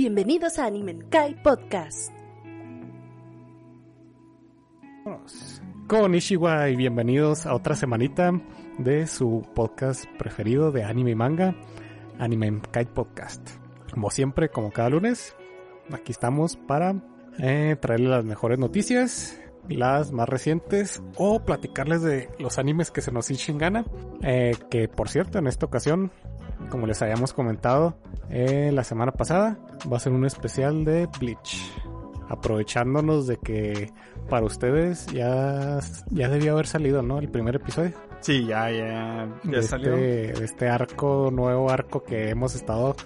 Bienvenidos a Animenkai Podcast. Con Ishiwa y bienvenidos a otra semanita de su podcast preferido de anime y manga, Anime Kite Podcast. Como siempre, como cada lunes, aquí estamos para eh, las mejores noticias, las más recientes o platicarles de los animes que se nos hinchen gana. Eh, que por cierto, en esta ocasión, como les habíamos comentado eh, la semana pasada, va a ser un especial de Bleach. Aprovechándonos de que para ustedes ya, ya debió haber salido, ¿no? El primer episodio. Sí, ya, ya, ya salió. Este, de este arco, nuevo arco que hemos estado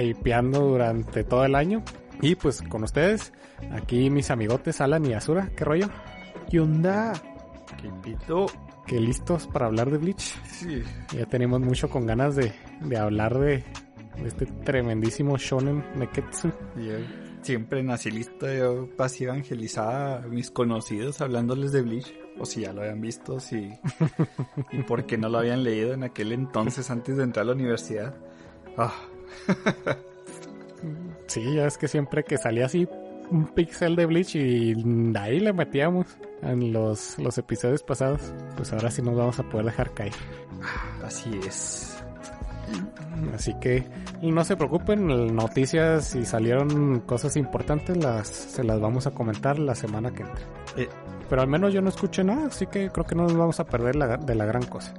hypeando durante todo el año. Y pues con ustedes, aquí mis amigotes Alan y Azura, ¿qué rollo? ¿Qué onda? ¿Qué pito? ¿Qué listos para hablar de Bleach? Sí. Ya tenemos mucho con ganas de, de hablar de, de este tremendísimo shonen Neketsu. Yo siempre nací listo, yo pasé evangelizada a mis conocidos hablándoles de Bleach. O si ya lo habían visto, si... y por qué no lo habían leído en aquel entonces antes de entrar a la universidad. Ah, Sí, ya es que siempre que salía así un pixel de Bleach y ahí le metíamos en los, los episodios pasados. Pues ahora sí nos vamos a poder dejar caer. así es. Así que no se preocupen, noticias si salieron cosas importantes las se las vamos a comentar la semana que entra. Eh, Pero al menos yo no escuché nada, así que creo que no nos vamos a perder la- de la gran cosa.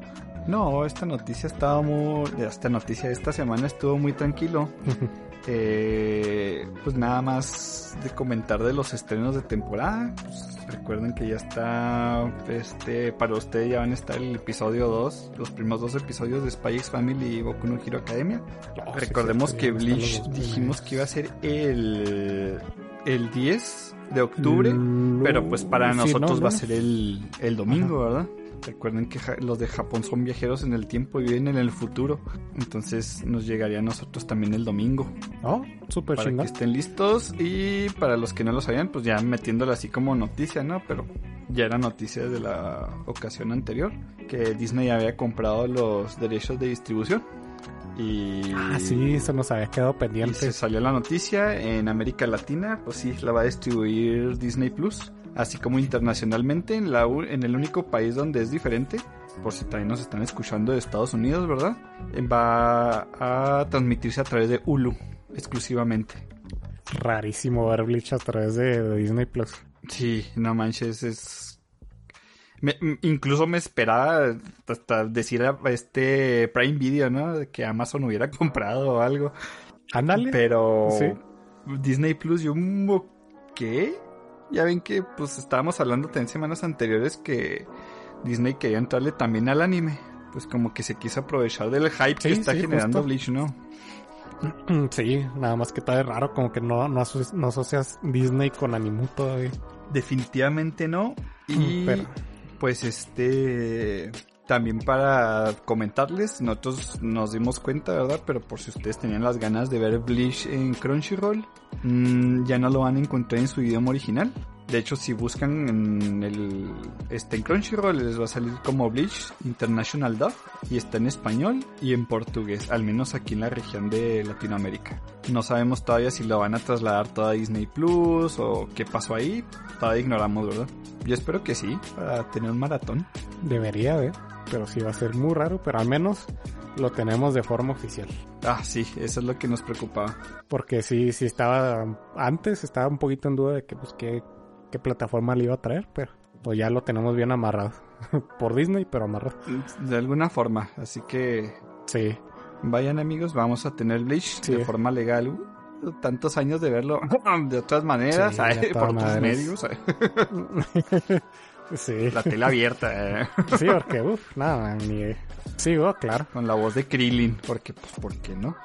no, esta noticia estaba muy... Esta noticia de esta semana estuvo muy tranquilo. Eh, pues nada más de comentar de los estrenos de temporada. Pues recuerden que ya está, este, para ustedes ya van a estar el episodio 2, los primeros dos episodios de Spy X Family y Boku no Hero Academia. Oh, sí, Recordemos sí, que Bleach dijimos que iba a ser el, el 10 de octubre, Mm, pero pues para nosotros no, va a ser el, el domingo, ¿verdad? Recuerden que los de Japón son viajeros en el tiempo y viven en el futuro. Entonces nos llegaría a nosotros también el domingo. Oh, súper Para que estén listos. Y para los que no lo sabían, pues ya metiéndolo así como noticia, ¿no? Pero ya era noticia de la ocasión anterior. Que Disney había comprado los derechos de distribución. Y... Ah, sí, eso nos había quedado Y pendiente. se salió la noticia en América Latina, pues sí, la va a distribuir Disney Plus, así como internacionalmente en, la, en el único país donde es diferente, por si también nos están escuchando de Estados Unidos, ¿verdad? Va a transmitirse a través de Hulu, exclusivamente. Rarísimo ver Bleach a través de, Disney Plus. Sí, no manches, es... me- incluso me esperaba hasta decir a este Prime Video, ¿no? Que Amazon hubiera comprado o algo. Ándale. Pero Sí. Disney Plus, yo, mm, ¿qué? Ya ven que pues estábamos hablando en semanas anteriores que Disney quería entrarle también al anime. Pues como que se quiso aprovechar del hype Sí, que está sí, generando justo. Bleach, ¿no? Sí, nada más que está de raro, como que no, no, aso- no asocias Disney con Animu todavía. Definitivamente no. Y Pero- pues este también para comentarles, nosotros nos dimos cuenta, ¿verdad? Pero por si ustedes tenían las ganas de ver Bleach en Crunchyroll, mm, ya no lo van a encontrar en su idioma original. De hecho, si buscan en el este en Crunchyroll les va a salir como Bleach International Dub y está en español y en portugués, al menos aquí en la región de Latinoamérica. No sabemos todavía si lo van a trasladar todo a Disney Plus o qué pasó ahí, todavía ignoramos, ¿verdad? Yo espero que sí, para tener un maratón. Debería de, pero sí va a ser muy raro, pero al menos lo tenemos de forma oficial. Ah, sí, eso es lo que nos preocupaba. Porque sí, sí estaba, antes estaba un poquito en duda de que, pues, qué, qué plataforma le iba a traer, pero pues ya lo tenemos bien amarrado. Por Disney, pero amarrado. De alguna forma, así que Sí, vayan amigos, vamos a tener Bleach Sí. de forma legal. Tantos años de verlo de otras maneras, Sí, ¿sabes? de por otros medios, ¿sabes? sí. la tele abierta, eh, Sí, porque, uff, nada, ni... Sí, oh, claro. con la voz de Krillin, porque, pues, ¿por qué no?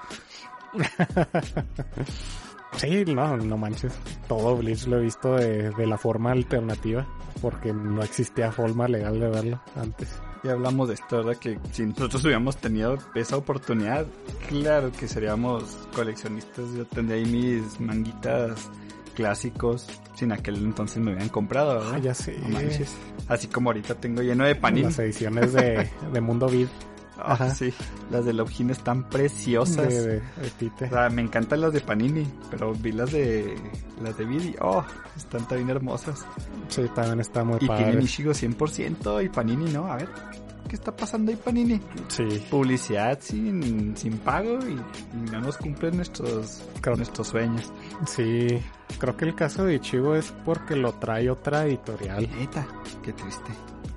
Sí, no, no manches. Todo Bleach lo he visto de, de la forma alternativa, porque no existía forma legal de verlo antes. Ya hablamos de esto, ¿verdad? Que si nosotros hubiéramos tenido esa oportunidad, claro que seríamos coleccionistas. Yo tendría ahí mis manguitas clásicos, sin aquel entonces me hubieran comprado, ¿verdad? Ah, ya sé. No manches. Así como ahorita tengo lleno de panini. Las ediciones de, de Mundo Vid. Ah, Ajá. sí, las de Love Hina están preciosas. De, de, de. O sea, me encantan las de Panini, pero vi las de las de Vidi. Oh, están también hermosas. Sí, también está muy Y tienen padre. Ishigo 100% y Panini no. A ver, ¿qué está pasando ahí Panini? Sí, Publicidad sin, sin pago y, no nos cumplen nuestros, Creo- nuestros sueños. sí. Creo que el caso de Ichigo es porque lo trae otra editorial. Neta, qué triste.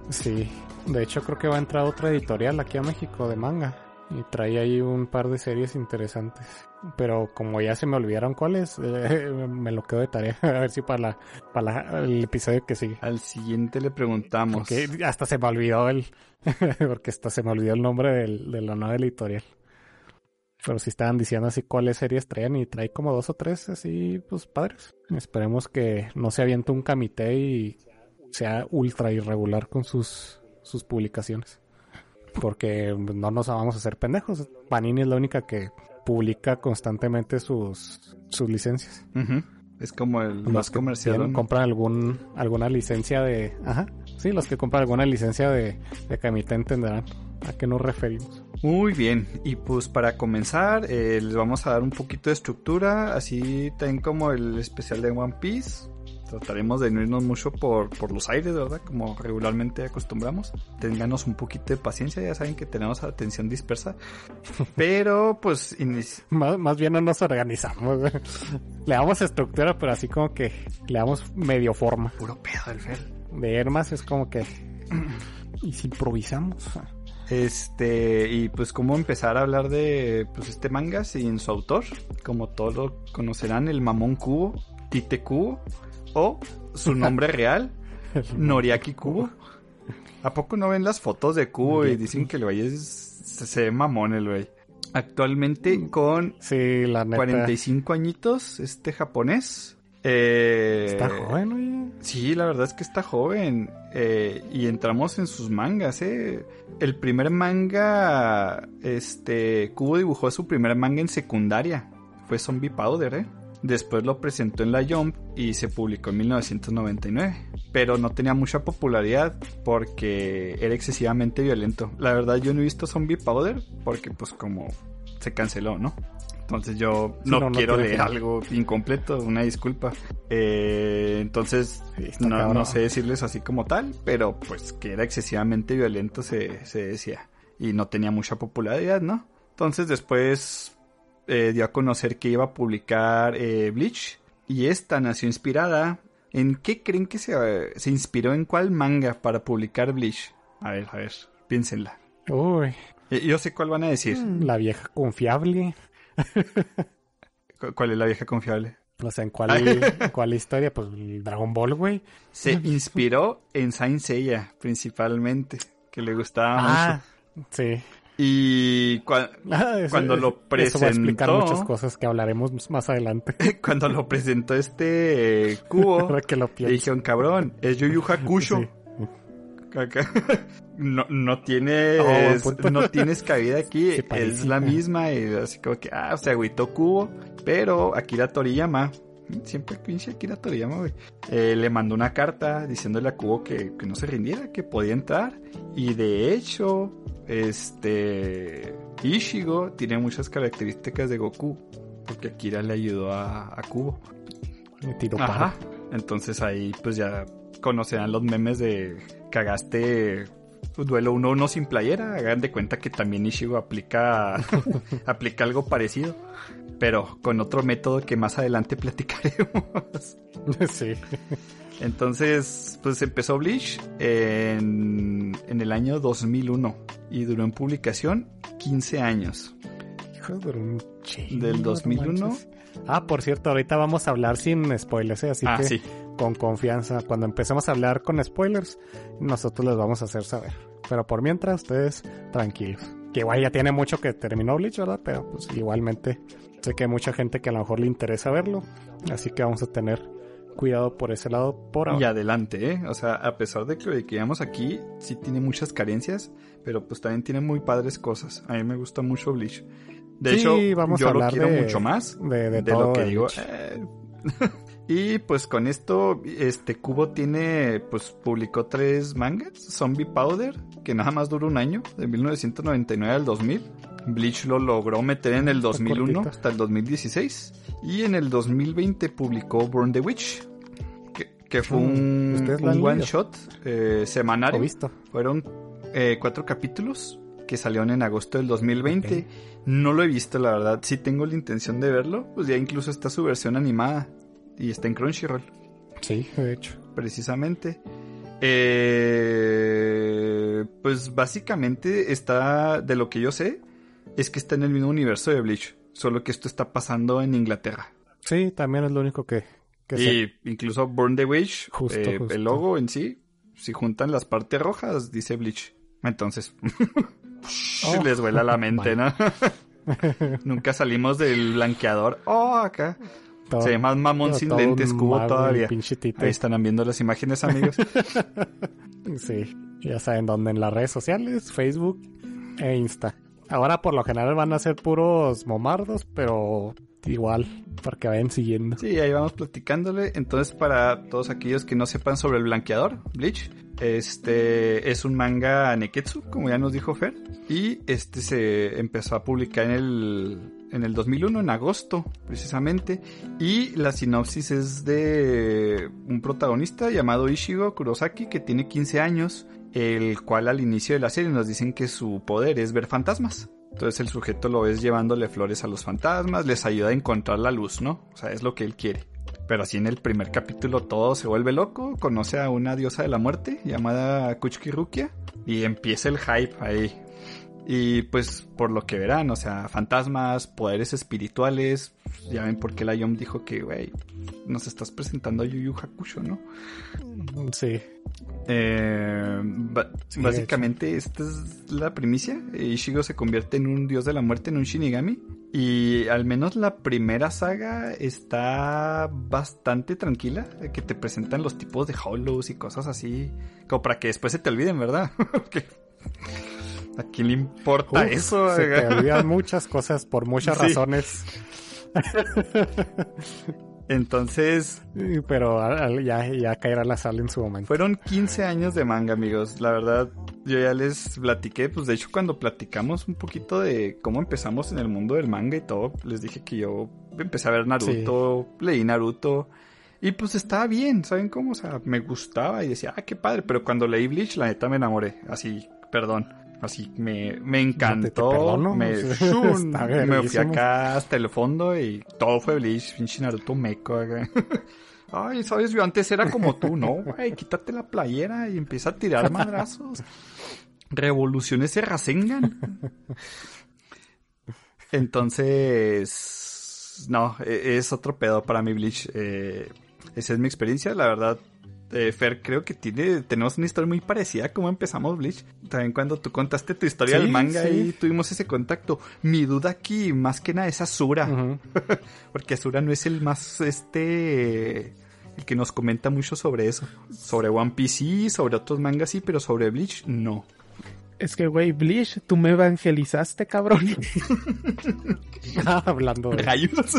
Sí. De hecho, creo que va a entrar otra editorial aquí a México de manga. Y trae ahí un par de series interesantes. Pero como ya se me olvidaron cuáles, eh, me lo quedo de tarea. A ver si para, la, para la- el episodio que sigue. Al siguiente le preguntamos. Porque hasta se me olvidó el... porque hasta se me olvidó el nombre del, de la nueva editorial. Pero si estaban diciendo así cuáles series traían y trae como dos o tres así, pues padres. Esperemos que no se aviente un camité y sea ultra irregular con sus, sus publicaciones. Porque no nos vamos a hacer pendejos. Panini es la única que publica constantemente sus, sus licencias. Es como el Los más que comercial. tienen- compran algún, alguna licencia de... Ajá. Sí, los que compran alguna licencia de, de Kamite entenderán a qué nos referimos. Muy bien, y pues para comenzar eh, les vamos a dar un poquito de estructura, así también como el especial de One Piece. Trataremos de no irnos mucho por, por los aires, ¿verdad? Como regularmente acostumbramos. Ténganos un poquito de paciencia, ya saben que tenemos atención dispersa. Pero pues Más, más bien no nos organizamos. le damos estructura, pero así como que le damos medio forma. puro pedo el Fer. De Hermas es como que... ¿Y si improvisamos? Este, y pues cómo empezar a hablar de pues este manga sin su autor, como todos lo conocerán, el Mamón Kubo, Tite Kubo, o su nombre real, Noriaki Kubo. ¿A poco no ven las fotos de Kubo y dicen que el güey es, se, se ve mamón el güey? Actualmente con Sí, la neta. 45 añitos, este japonés. Eh, Está joven, oye. Sí, la verdad es que está joven. eh, y entramos en sus mangas, ¿eh? El primer manga, este, Kubo dibujó su primer manga en secundaria. Fue Zombie Powder, ¿eh? Después lo presentó en la Jump y se publicó en 1999. Pero no tenía mucha popularidad porque era excesivamente violento. La verdad yo no he visto Zombie Powder porque pues como se canceló, ¿no? Entonces yo no, quiero leer algo incompleto, una disculpa. Eh, entonces no, no sé decirles así como tal, pero pues que era excesivamente violento se, se decía. Y no tenía mucha popularidad, ¿no? Entonces después eh, dio a conocer que iba a publicar eh, Bleach. Y esta nació inspirada. ¿En qué creen que se, se inspiró en cuál manga para publicar Bleach? A ver, a ver, piénsenla. Uy, Eh, Yo sé cuál van a decir. la vieja confiable. ¿Cu- ¿Cuál es la vieja confiable? O sea, ¿en cuál, cuál historia? Pues Dragon Ball, güey. Se inspiró en Saint Seiya, principalmente, que le gustaba Ah, sí. Y cua- Ah, eso- Cuando lo Eso va a explicar presentó- muchas cosas que hablaremos más adelante. cuando lo presentó este eh, cubo, que lo le dijeron, cabrón, es Yu Yu Hakusho. Sí. No, no tienes, Oh, no tienes cabida aquí, es la misma, y así como que, ah, se agüitó Cubo, pero Akira Toriyama, siempre pinche Akira Toriyama, güey, eh, le mandó una carta diciéndole a Cubo que, que no se rindiera, que podía entrar, y de hecho, este, Ishigo tiene muchas características de Goku, porque Akira le ayudó a, a Cubo. Me tiro Ajá. Entonces ahí pues ya conocerán los memes de cagaste duelo 1-1 sin playera. Hagan de cuenta que también Ishigo aplica, aplica algo parecido. Pero con otro método que más adelante platicaremos. sí. Entonces, pues empezó Bleach en, en el año 2001 y duró en publicación 15 años. Hijo de un chingo, Del no 2001. manches. Ah, por cierto, ahorita vamos a hablar sin spoilers, ¿eh? así ah, que sí. con confianza. Cuando empecemos a hablar con spoilers, nosotros les vamos a hacer saber. Pero por mientras, ustedes tranquilos. Que igual ya tiene mucho que terminó Bleach, ¿verdad? Pero pues igualmente sé que hay mucha gente que a lo mejor le interesa verlo. Así que vamos a tener cuidado por ese lado por Y ahora. adelante, ¿eh? O sea, a pesar de que lo que llevamos aquí sí tiene muchas carencias, pero pues también tiene muy padres cosas. A mí me gusta mucho Bleach. De Sí, hecho, vamos yo a lo quiero de- mucho más de, de de lo que digo. Eh, Y pues con esto, este Cubo tiene, pues publicó tres mangas. Zombie Powder, que nada más duró un año, de 1999 al 2000. Bleach lo logró meter en el 2001 cortito. hasta el 2016. Y en el 2020 publicó Burn the Witch, que, que fue Mm, un, ¿ustedes la un han one shot eh, semanario. visto. Fueron eh, cuatro capítulos que salieron en agosto del 2020. No lo he visto, la verdad. Sí tengo la intención de verlo. Pues ya incluso está su versión animada. Y está en Crunchyroll, Sí, de hecho. precisamente. Eh, pues básicamente está, de lo que yo sé, es que está en el mismo universo de Bleach. Solo que esto está pasando en Inglaterra. Sí, también es lo único que, que sé. Y incluso Burn the Witch, Justo, eh, justo. el logo en sí, si juntan las partes rojas, dice Bleach. Entonces, Oh, les vuela la mente, ¿no? Nunca salimos del blanqueador. Oh, acá. Todo- Se ve más mamón sin lentes, cubo todavía. Ahí están viendo las imágenes, amigos. Sí, ya saben dónde en las redes sociales, Facebook e Insta. Ahora por lo general van a ser puros momardos, pero igual, para que vayan siguiendo. Sí, ahí vamos platicándole. Entonces, para todos aquellos que no sepan sobre el blanqueador, Bleach, este es un manga Neketsu, como ya nos dijo Fer. Y este se empezó a publicar en el, en el 2001, en agosto, precisamente. Y la sinopsis es de un protagonista llamado Ishigo Kurosaki, que tiene 15 años, el cual al inicio de la serie nos dicen que su poder es ver fantasmas. Entonces el sujeto lo ves llevándole flores a los fantasmas, les ayuda a encontrar la luz, ¿no? O sea, es lo que él quiere. Pero así en el primer capítulo todo se vuelve loco, conoce a una diosa de la muerte llamada Kuchiki Rukia y empieza el hype ahí. Y pues por lo que verán, o sea, fantasmas, poderes espirituales, ya ven por qué la Yom dijo que, güey, nos estás presentando a Yu Yu Hakusho, ¿no? Sí, Eh, Sí, básicamente esta es la primicia. Ishigo se convierte en un dios de la muerte, en un Shinigami. Y al menos la primera saga está bastante tranquila. Que te presentan los tipos de hollows y cosas así. Como para que después se te olviden, ¿verdad? Porque ¿A quién le importa Uf, eso? se te olvidan muchas cosas por muchas Sí. razones, Entonces, pero ya, ya caerá la sal en su momento. Fueron 15 años de manga, amigos. La verdad, yo ya les platiqué, pues de hecho cuando platicamos un poquito de cómo empezamos en el mundo del manga y todo, les dije que yo empecé a ver Naruto, leí Naruto y pues estaba bien, ¿saben cómo? O sea, me gustaba y decía, ah, qué padre, pero cuando leí Bleach, la neta me enamoré, así, perdón. Así me, me encantó, perdono, me, ¡shun! me fui acá hasta el fondo y todo fue Bleach, pinche Naruto meco. Ay, sabes, yo antes era como tú, ¿no? Güey, quítate la playera y empieza a tirar madrazos. Revoluciones se Rasengan. Entonces, no, e- es otro pedo para mi Bleach. Eh, esa es mi experiencia, la verdad. Eh, Fer, creo que tiene, tenemos una historia muy parecida a cómo empezamos Bleach. También cuando tú contaste tu historia Sí, del manga sí. y tuvimos ese contacto. Mi duda aquí, más que nada, es Asura. Porque Asura no es el más, este, el que nos comenta mucho sobre eso. Sobre One Piece sí, sobre otros mangas sí, pero sobre Bleach no. Es que, güey, Bleach, tú me evangelizaste, cabrón. Hablando de... Rayos.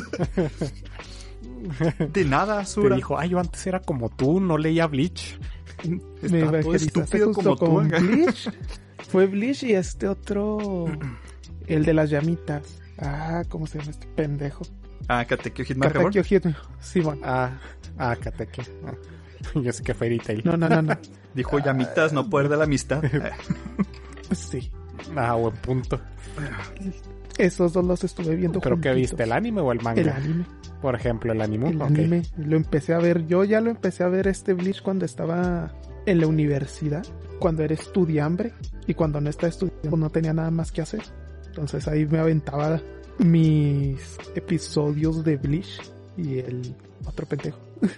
De nada, Te Asura. dijo, ay, yo antes era como tú, no leía Bleach. me Está todo estúpido justo como tú. Bleach. Fue Bleach y este otro... El de las llamitas. Ah, ¿cómo se llama este pendejo? Ah, Katekyo Hitman. Katakyo Hitman. Simón. Ah, ah, Kateke. Ah. Yo sé que Fairy Tail. No, no, no, no. Dijo llamitas, no poder de la amistad. Sí. Ah, buen punto. Esos dos los estuve viendo ¿Pero qué juntitos. viste? ¿El anime o el manga? El anime. Por ejemplo, el anime. El anime. Lo empecé a ver. Yo ya lo empecé a ver este Bleach cuando estaba en la universidad. Cuando era estudiambre. Y cuando no estaba estudiando no tenía nada más que hacer. Entonces ahí me aventaba mis episodios de Bleach. Y el otro pendejo.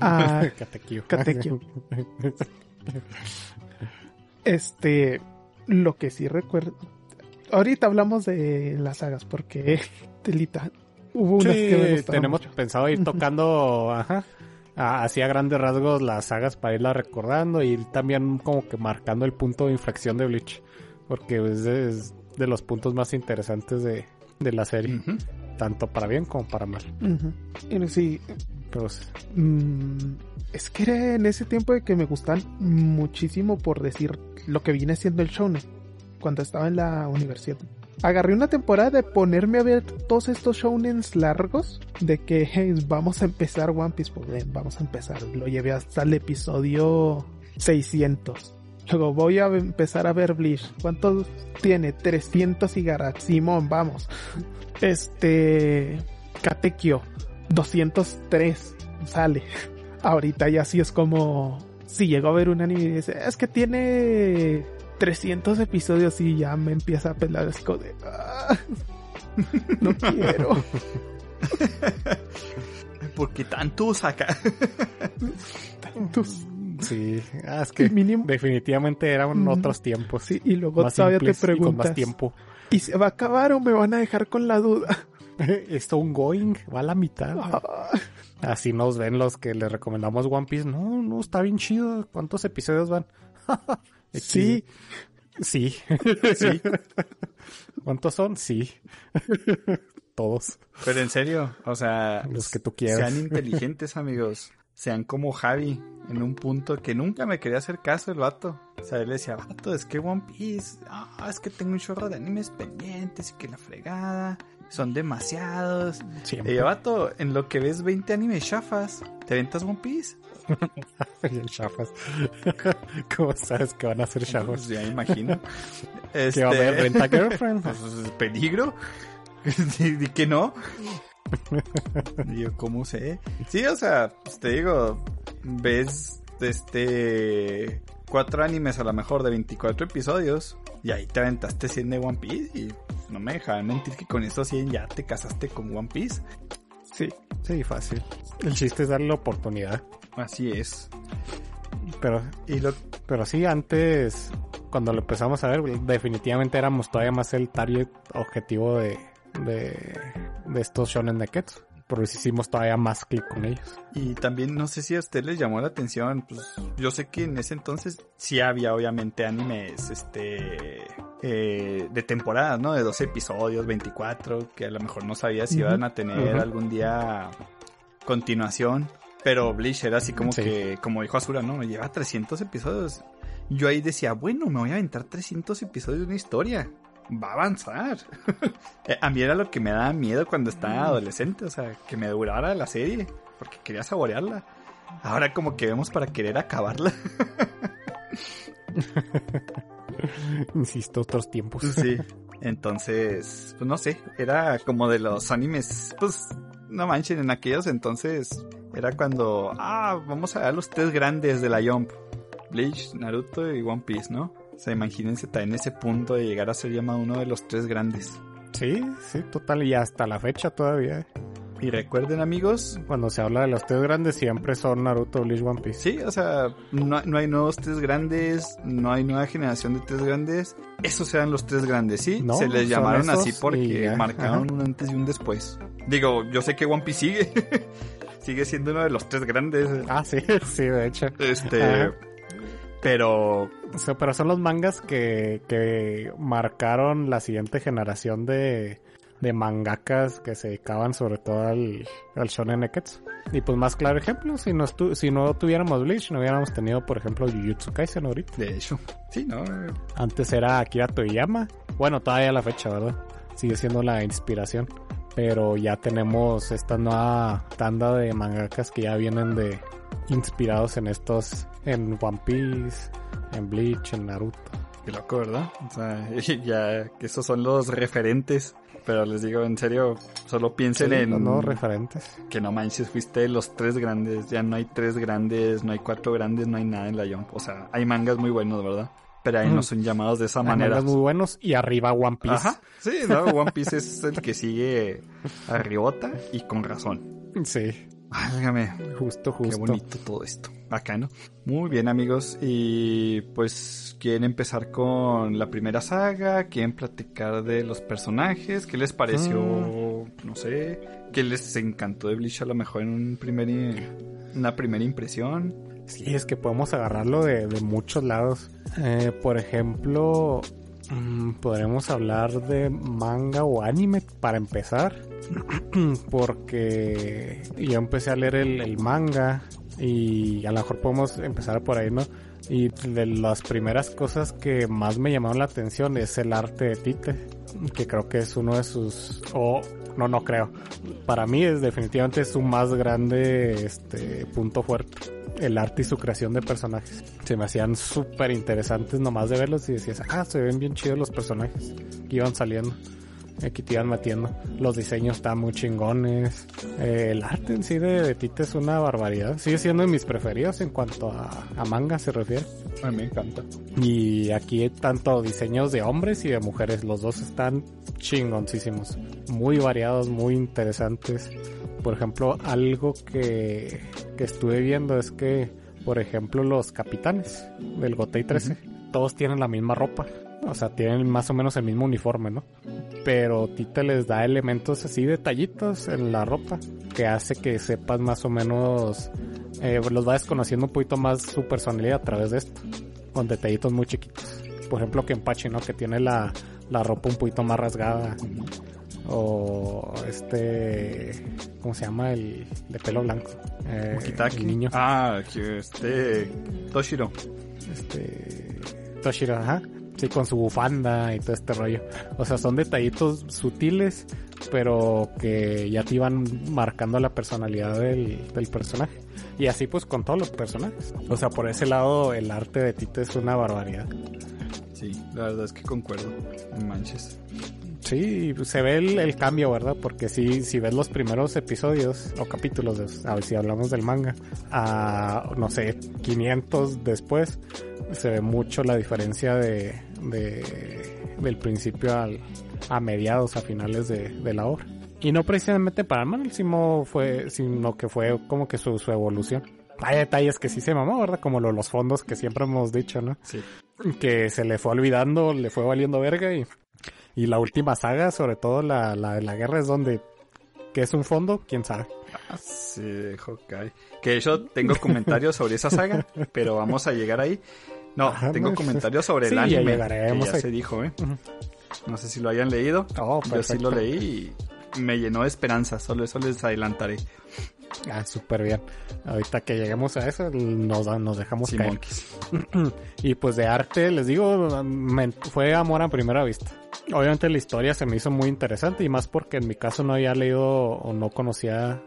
Ah, Katekyo. Katekyo. Este, lo que sí recuerdo. Ahorita hablamos de las sagas porque, telita, hubo unas que me tenemos mucho. pensado ir tocando, ajá, así a grandes rasgos las sagas para irlas recordando y también como que marcando el punto de inflexión de Bleach, porque es de, es de los puntos más interesantes de, de la serie, tanto para bien como para mal. Ujú. Y Sí, Pero Mm, es que era en ese tiempo de que me gustan muchísimo por decir lo que viene siendo el shonen cuando estaba en la universidad. Agarré una temporada de ponerme a ver todos estos shounens largos de que vamos a empezar One Piece, pues vamos a empezar. Lo llevé hasta el episodio 600. Luego voy a empezar a ver Bleach. ¿Cuántos tiene? 300 y Garat. Simón, vamos. Este. Katekyo. 203. Sale. Ahorita ya sí es como. Si llego a ver un anime y dice, es que tiene 300 episodios y ya me empieza a pelar. Es como de. "Ah, no quiero. ¿Por qué tanto saca? Tantos. Sí, ah, es que Mínimo. definitivamente eran Mm. te tiempos. Sí, y luego más todavía te simples y con más preguntas. tiempo. ¿Y se va a acabar o me van a dejar con la duda? Esto un going, va a la mitad. Ah, Así nos ven los que les recomendamos One Piece. No, no, está bien chido. ¿Cuántos episodios van? Sí, Sí. Sí. ¿Cuántos son? Sí. Todos. Pero en serio, o sea, Los que tú quieras. sean inteligentes, amigos. Sean como Javi, en un punto que nunca me quería hacer caso el vato. O sea, él decía, vato, es que One Piece, ah, es que tengo un chorro de animes pendientes y que la fregada, son demasiados. Siempre. Y yo, vato, en lo que ves 20 animes chafas, ¿te ventas One Piece? Y el chafas. ¿Cómo sabes que van a ser chafas? Pues ya me imagino. Que va a haber Este, renta girlfriend. pues, peligro. ¿Y que no? Yo, ¿cómo sé? Sí, o sea, pues te digo, ves este cuatro animes a lo mejor de 24 episodios y ahí te aventaste 100 de One Piece y no me dejaban mentir que con esos 100 ya te casaste con One Piece. Sí, sí, fácil. El chiste es darle la oportunidad. Así es. Pero, Y lo pero sí, antes, cuando lo empezamos a ver, definitivamente éramos todavía más el target objetivo de, de, de estos shonen neketsu. Pero sí hicimos todavía más clic con ellos. Y también no sé si a usted les llamó la atención, pues yo sé que en ese entonces sí había obviamente animes este eh, de temporada, ¿no? De 12 episodios, 24, que a lo mejor no sabía si iban a tener algún día continuación, pero Bleach era así como Sí. que, como dijo Azura, ¿no? Lleva 300 episodios. Yo ahí decía, bueno, me voy a aventar 300 episodios de una historia. Va a avanzar. Eh, a mí era lo que me daba miedo cuando estaba adolescente, o sea, que me durara la serie, porque quería saborearla. Ahora como que vemos para querer acabarla. Insisto, otros tiempos. Sí. Entonces, pues no sé, era como de los animes, pues no manchen, en aquellos entonces era cuando, ah, vamos a ver los tres grandes de la Jump. Bleach, Naruto y One Piece, ¿no? O sea, imagínense en ese punto de llegar a ser llamado uno de los tres grandes. Sí, sí, total. Y hasta la fecha todavía. Y recuerden amigos, Cuando se habla de los tres grandes, siempre son Naruto, Bleach, One Piece. Sí, o sea, no, no hay nuevos tres grandes, no hay nueva generación de tres grandes. Esos eran los tres grandes, ¿sí? No, Se les llamaron así porque marcaron ajá. un antes y un después. Digo, yo sé que One Piece sigue. sigue siendo uno de los tres grandes. Ah, sí, sí, de hecho. Este. Ajá. Pero. O sea, pero son los mangas que, que marcaron la siguiente generación de, de mangakas que se dedicaban sobre todo al, al shonen neketsu. Y pues más claro ejemplo, si no, estu- si no tuviéramos Bleach, no hubiéramos tenido, por ejemplo, Jujutsu Kaisen ahorita. De hecho. Sí, ¿no? Antes era Akira Toriyama. Bueno, todavía a la fecha, ¿verdad? Sigue siendo la inspiración. Pero ya tenemos esta nueva tanda de mangakas que ya vienen de inspirados en estos, en One Piece, en Bleach, en Naruto. Qué loco, ¿verdad? O sea, ya que esos son los referentes. Pero les digo, en serio, solo piensen Sí, en. los nuevos referentes. Que no manches, fuiste los tres grandes. Ya no hay tres grandes, no hay cuatro grandes, no hay nada en la Jump. O sea, hay mangas muy buenos, ¿verdad? Pero ahí no son llamados de esa Hay manera. muy buenos y arriba One Piece. Ajá. Sí, no, One Piece es el que sigue arribota y con razón. Sí, Válgame, justo, qué justo. bonito todo esto. Bacano. Muy bien, amigos. Y pues, ¿quieren empezar con la primera saga? ¿Quieren platicar de los personajes? ¿Qué les pareció? Mm. No sé. ¿Qué les encantó de Bleach a lo mejor en un primer, una primera impresión? Sí, es que podemos agarrarlo de, de muchos lados. Eh, por ejemplo, Mm, podremos hablar de manga o anime para empezar. Porque yo empecé a leer el, manga y a lo mejor podemos empezar por ahí, ¿no? Y de las primeras cosas que más me llamaron la atención es el arte de Tite, que creo que es uno de sus, o no, no creo. Para mí es definitivamente su más grande este punto fuerte. El arte y su creación de personajes. Se me hacían súper interesantes nomás de verlos y decías, ah, se ven bien chidos los personajes que iban saliendo. Aquí te iban metiendo. Los diseños están muy chingones. Eh, el arte en sí de, de Tite es una barbaridad. Sigue siendo de mis preferidos en cuanto a, a manga se refiere. A mí me encanta. Y aquí hay tanto diseños de hombres y de mujeres. Los dos están chingoncísimos. Muy variados, muy interesantes. Por ejemplo, algo que, que estuve viendo es que, por ejemplo, los capitanes del Gotei 13, todos tienen la misma ropa. O sea, tienen más o menos el mismo uniforme, ¿no? Pero Tite les da elementos así, detallitos en la ropa, que hace que sepas más o menos, eh, los vayas conociendo un poquito más su personalidad a través de esto, con detallitos muy chiquitos. Por ejemplo, Kenpachi, ¿no? Que tiene la, la ropa un poquito más rasgada. O este, ¿cómo se llama? El de pelo blanco. Eh, el niño. Ah, que este. Toshiro. este Toshiro, ajá. Sí, con su bufanda y todo este rollo. O sea, son detallitos sutiles, pero que ya te iban marcando la personalidad del, del personaje. Y así pues con todos los personajes. O sea, por ese lado el arte de Tito es una barbaridad. Sí, la verdad es que concuerdo. Manches. Sí, se ve el, el cambio, ¿verdad? Porque si, si ves los primeros episodios o capítulos, de- a ver si hablamos del manga, a, no sé, 500 después, se ve mucho la diferencia de, de del principio al, a mediados, a finales de, de la obra. Y no precisamente para mal, sino, fue, sino que fue como que su, su evolución. Hay detalles que sí se mamó, ¿verdad? Como lo- los fondos que siempre hemos dicho, ¿no? Sí. que se le fue olvidando, le fue valiendo verga y, y la última saga, sobre todo la, la de la guerra, es donde, que es un fondo, quién sabe. Ah, sí, Hawkeye. Que hecho tengo comentarios sobre esa saga, pero vamos a llegar ahí. No, Ajá, tengo no, comentarios sobre sí, el ya anime. llegaremos que ya ahí. se dijo, ¿eh? No sé si lo hayan leído. Oh, Yo sí lo leí y me llenó de esperanza. Solo eso les adelantaré. Ah, súper bien. Ahorita que lleguemos a eso, nos, nos dejamos caer. Y pues de arte, les digo, me- fue amor a primera vista. Obviamente la historia se me hizo muy interesante y más porque en mi caso no había leído o no conocía,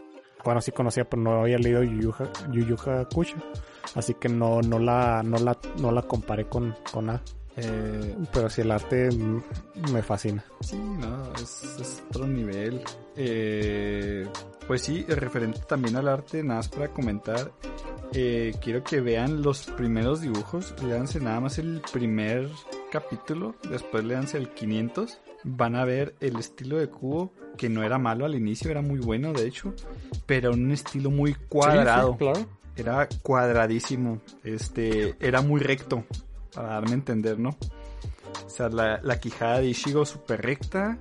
bueno sí conocía, pero no había leído Yu Yu Hakusho. Así que no, no la, no la, no la comparé con, con nada. Eh, Pero sí el arte me fascina. sí, no, es, es otro nivel. Eh, pues sí, referente también al arte, nada más para comentar. eh, quiero que vean los primeros dibujos. Leanse nada más el primer capítulo. Después leanse el 500. Van a ver el estilo de cubo que no era malo al inicio, era muy bueno de hecho, pero un estilo muy cuadrado. Sí, sí, claro. Era cuadradísimo. Este, era muy recto. Para darme a entender, ¿no? O sea, la, la quijada de Ishigo súper recta.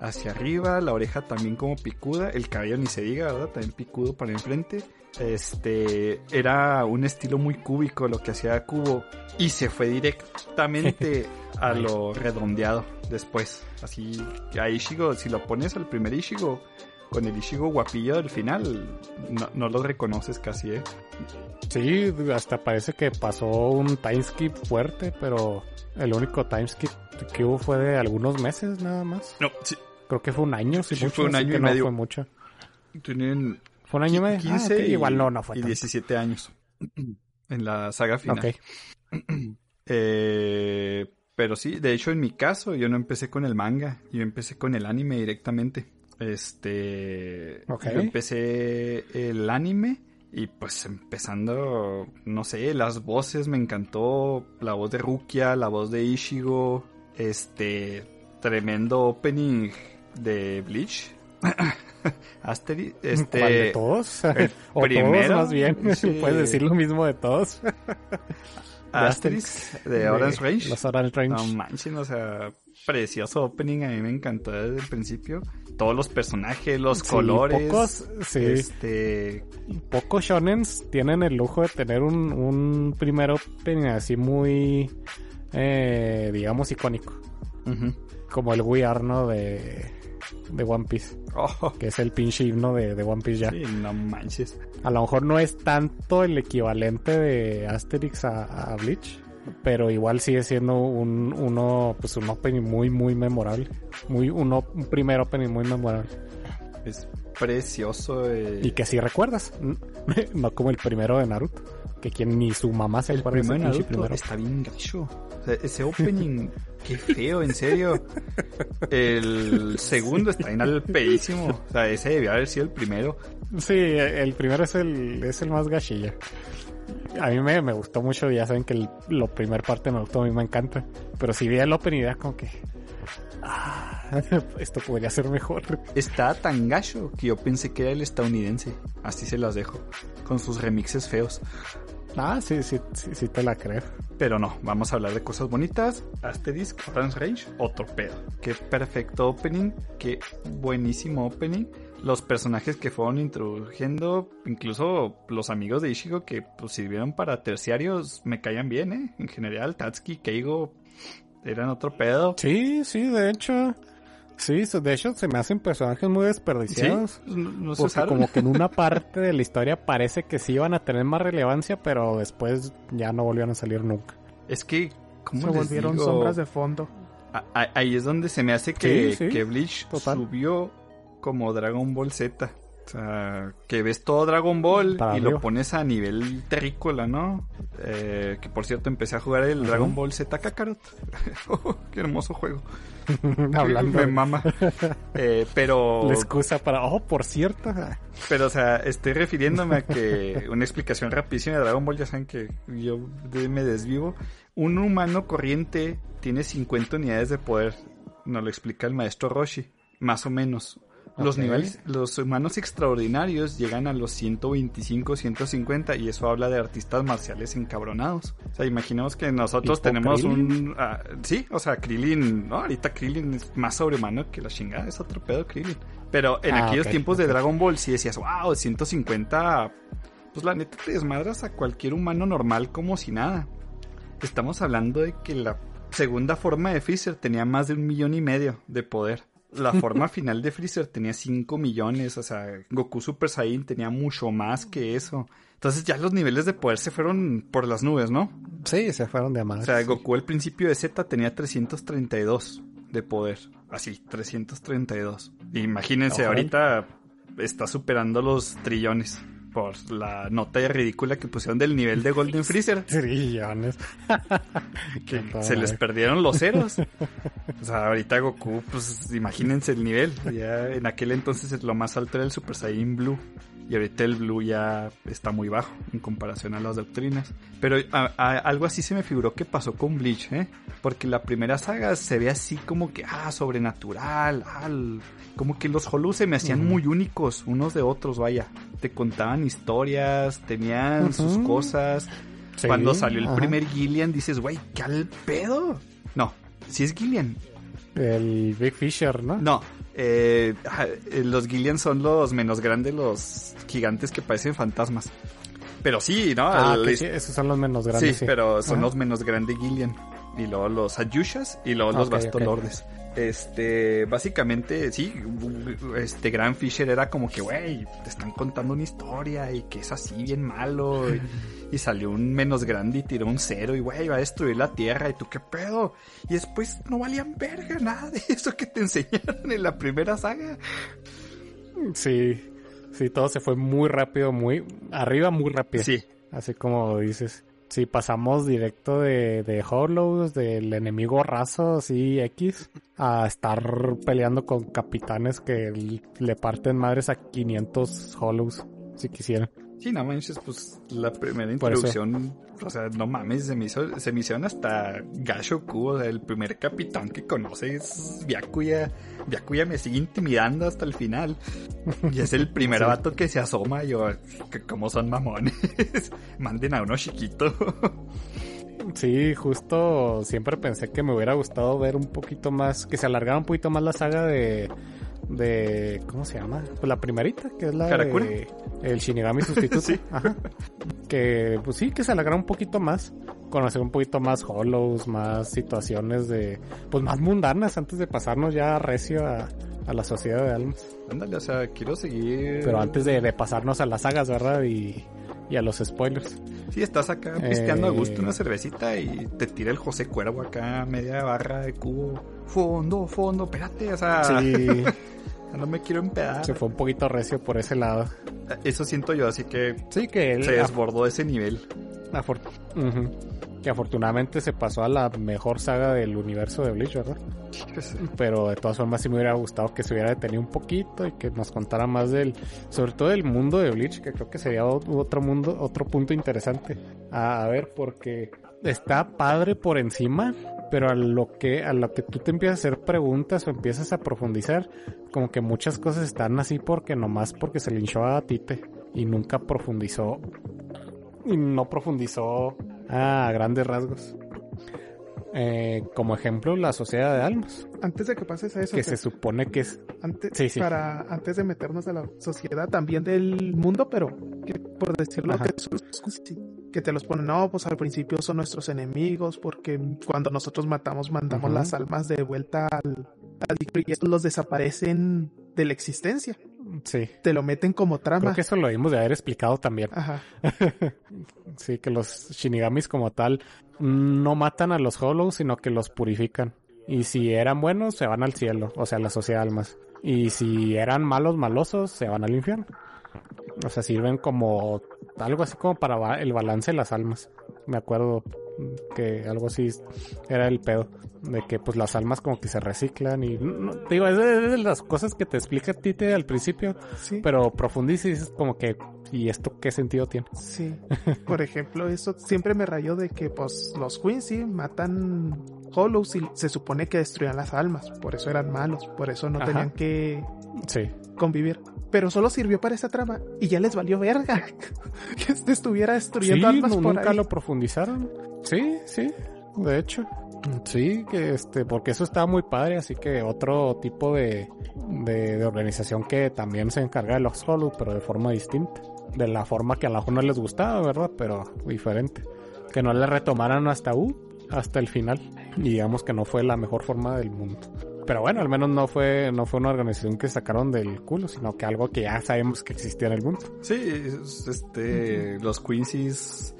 Hacia arriba, la oreja también como picuda. El cabello ni se diga, ¿verdad? También picudo para enfrente. Este, era un estilo muy cúbico lo que hacía Cubo. Y se fue directamente a lo redondeado después. Así, a Ishigo, si lo pones al primer Ishigo, con el Ishigo guapillo del final, no, no lo reconoces casi, ¿eh? Sí, hasta parece que pasó un timeskip fuerte, pero el único timeskip que hubo fue de algunos meses nada más. No, sí, Creo que fue un año, Sí, mucho, fue un año y no medio. fue mucho. tienen Fue un año y medio. 15 Ah, y, igual no, no fue y tanto. 17 años en la saga final. Ok. Eh, pero sí, de hecho en mi caso yo no empecé con el manga, yo empecé con el anime directamente. Este, yo empecé el anime y pues empezando, no sé, las voces me encantó, la voz de Rukia, la voz de Ishigo, este tremendo opening de Bleach. Asterix, este ¿Cuál de todos? o primero, todos más bien. sí. Puedes decir lo mismo de todos. Asterix de Orange Range. Los Orange Range. No manches, o sea, precioso opening, a mí me encantó desde el principio. Todos los personajes, los Sí, colores. Pocos, sí, Este, pocos shonens tienen el lujo de tener un, un primer opening así muy, eh, digamos, icónico. Como el We Are, ¿no? De, de One Piece. Oh, Que es el pinche himno de, de One Piece ya. sí, no manches. A lo mejor no es tanto el equivalente de Asterix a, a Bleach. Pero igual sigue siendo un, uno, pues un opening muy, muy memorable. Muy, uno, un primer opening muy memorable. Es precioso. eh. Y que si recuerdas. No como el primero de Naruto. Que quien ni su mamá se el acuerda primero de Naruto primero. está bien gacho. O sea, ese opening, qué feo, en serio. El segundo está bien al pedísimo. O sea, ese debió haber sido el primero. Sí, el primero es el, es el más gachilla. A mí me, me gustó mucho, ya saben que el, lo primer parte de Naruto a mí me encanta. Pero si vi el opening era como que... ah, esto podría ser mejor. Está tan gacho que yo pensé que era el estadounidense. Así se las dejo. Con sus remixes feos. Ah, sí, sí, sí, sí te la creo. Pero no, vamos a hablar de cosas bonitas. Asterisk, Orange Range o Torpedo. Qué perfecto opening, qué buenísimo opening. Los personajes que fueron introduciendo, incluso los amigos de Ishigo que pues, sirvieron para terciarios, me caían bien, ¿eh? En general, Tatsuki, Keigo eran otro pedo. Sí, sí, de hecho. Sí, de hecho se me hacen personajes muy Sí, desperdiciados. no, no se Porque usaron. como que en una parte de la historia parece que sí iban a tener más relevancia, pero después ya no volvieron a salir nunca. Es que, ¿cómo Se les volvieron digo? sombras de fondo. A- a- Ahí es donde se me hace que, Sí, sí, que Bleach total. subió como Dragon Ball Z. O sea, que ves todo Dragon Ball Para y lo pones a nivel terrícola, ¿no? Eh, que por cierto empecé a jugar el. Dragon Ball Z Kakarot. Oh, qué hermoso juego. Hablando Me mama. Eh, pero, la excusa para, oh, por cierto. pero, o sea, estoy refiriéndome a que una explicación rapidísima de Dragon Ball, ya saben que yo me desvivo. Un humano corriente tiene 50 unidades de poder. Nos lo explica el maestro Roshi. Más o menos. Los niveles, los humanos extraordinarios llegan a los 125, 150 y eso habla de artistas marciales encabronados. O sea, imaginemos que nosotros ¿Tipo tenemos Krillin? un... ah, sí, o sea, Krillin, no, ahorita Krillin es más sobrehumano que la chingada, es otro pedo Krillin. Pero en Ah, aquellos tiempos de. Dragon Ball sí decías, wow, 150, pues la neta te desmadras a cualquier humano normal como si nada. Estamos hablando de que la segunda forma de Freezer tenía más de un millón y medio de poder. La forma final de Freezer tenía 5 millones, o sea, Goku Super Saiyan tenía mucho más que eso. Entonces ya los niveles de poder se fueron por las nubes, ¿no? Sí, se fueron de madre. O sea, Goku al principio de Z tenía 332 de poder. Así, 332. Imagínense, ahorita está superando los trillones por la nota ridícula que pusieron del nivel de Golden Freezer. Trillones. Que se les madre. perdieron los ceros. O sea, ahorita Goku, pues imagínense el nivel. Ya en aquel entonces lo más alto era el Super Saiyan Blue. Y ahorita el Blue ya está muy bajo en comparación a las doctrinas. Pero a- a- algo así se me figuró que pasó con Bleach, ¿eh? Porque la primera saga se ve así como que, ah, sobrenatural, ah, como que los Hollow se me hacían muy únicos unos de otros, vaya. Te contaban historias, tenían sus cosas. Sí, Cuando salió el ajá. primer Gillian dices, güey, ¿qué al pedo? No, si es Gillian. El Big Fisher, ¿no? No, eh, ajá, eh, los Gillian son los menos grandes, los gigantes que parecen fantasmas. Pero sí, ¿no? Ah, El- que sí, esos son los menos sí, grandes. Sí, pero son Ajá. los menos grandes Gillian. Y luego los Ayushas y luego los Ok, Bastolordes. Este, básicamente, sí, este Gran Fisher era como que, güey, te están contando una historia y que es así bien malo. Y, y salió un menos grande y tiró un cero y, güey, va a destruir la tierra. Y tú, ¿qué pedo? Y después no valían verga nada de eso que te enseñaron en la primera saga. Sí, sí, todo se fue muy rápido, muy arriba, muy rápido. Sí, Así como dices. Sí, pasamos directo de, de Hollows, del enemigo raso, así X, a estar peleando con capitanes que le parten madres a 500 Hollows, si quisieran. Sí, no manches, pues la primera introducción, o sea, no mames, se me, hizo, se me hicieron hasta Gashoku, o sea, el primer capitán que conoce es Byakuya. Byakuya me sigue intimidando hasta el final. Y es el primer Sí. vato que se asoma, y yo, que como son mamones, manden a uno chiquito. Sí, justo siempre pensé que me hubiera gustado ver un poquito más, que se alargara un poquito más la saga de, de, ¿cómo se llama? Pues la primerita, que es la ¿Karakura? de el Shinigami sustituto. Sí. Ajá. Que, pues sí, que se alargara un poquito más, conocer un poquito más hollows, más situaciones de, pues más mundanas antes de pasarnos ya recio a, a la sociedad de almas. Ándale, o sea, quiero seguir. Pero antes de, de pasarnos a las sagas, ¿verdad? Y, y a los spoilers. Sí, estás acá pisteando a Eh. gusto una cervecita y te tira el José Cuervo acá, media barra de cubo. Fondo, fondo, espérate, o sea, Sí, no me quiero empedar. se fue un poquito recio por ese lado. Eso siento yo, así que Sí, que él se desbordó ese nivel. afor- que afortunadamente se pasó a la mejor saga del universo de Bleach, ¿verdad? Pero de todas formas sí me hubiera gustado que se hubiera detenido un poquito y que nos contara más del, sobre todo del mundo de Bleach, que creo que sería otro mundo, otro punto interesante. A, a ver, porque está padre por encima, pero a lo que, a lo que tú te empiezas a hacer preguntas o empiezas a profundizar, como que muchas cosas están así porque nomás porque se le hinchó a Tite y nunca profundizó y no profundizó a grandes rasgos. Eh, como ejemplo, la sociedad de almas, Antes de que pases a eso, que se supone que es antes, sí, sí. para antes de meternos a la sociedad también del mundo, pero que, por decirlo Ajá. que, que te los ponen, no, pues al principio son nuestros enemigos porque cuando nosotros matamos mandamos las almas de vuelta al, al y estos los desaparecen de la existencia, Sí. te lo meten como Creo trama. que eso lo debimos de haber explicado también. Ajá. Sí, que los shinigamis como tal no matan a los hollows, sino que los purifican. Y si eran buenos, se van al cielo, o sea, la sociedad de almas. Y si eran malos, malosos, se van al infierno. O sea, sirven como algo así como para el balance de las almas. Me acuerdo que algo así era el pedo. De que pues las almas como que se reciclan y... no- digo, es de, de las cosas que te explica Tite al principio. Sí. Pero profundices y dices como que... ¿Y esto qué sentido tiene? Sí. Por ejemplo, eso siempre me rayó de que pues los Quincy matan Hollows y se supone que destruían las almas, por eso eran malos, por eso no Ajá. tenían que Sí. convivir. Pero solo sirvió para esa trama y ya les valió verga que este estuviera destruyendo Sí, almas no- por nunca ahí. lo profundizaron. Sí, sí, de hecho. Sí, que este, porque eso estaba muy padre, así que otro tipo de, de, de organización que también se encarga de los Hollow, pero de forma distinta. De la forma que a la no les gustaba, ¿verdad? Pero diferente. Que no le retomaran hasta U, hasta el final. Y digamos que no fue la mejor forma del mundo. Pero bueno, al menos no fue, no fue una organización que sacaron del culo, sino que algo que ya sabemos que existía en el mundo. Sí, es- este, los Quincy's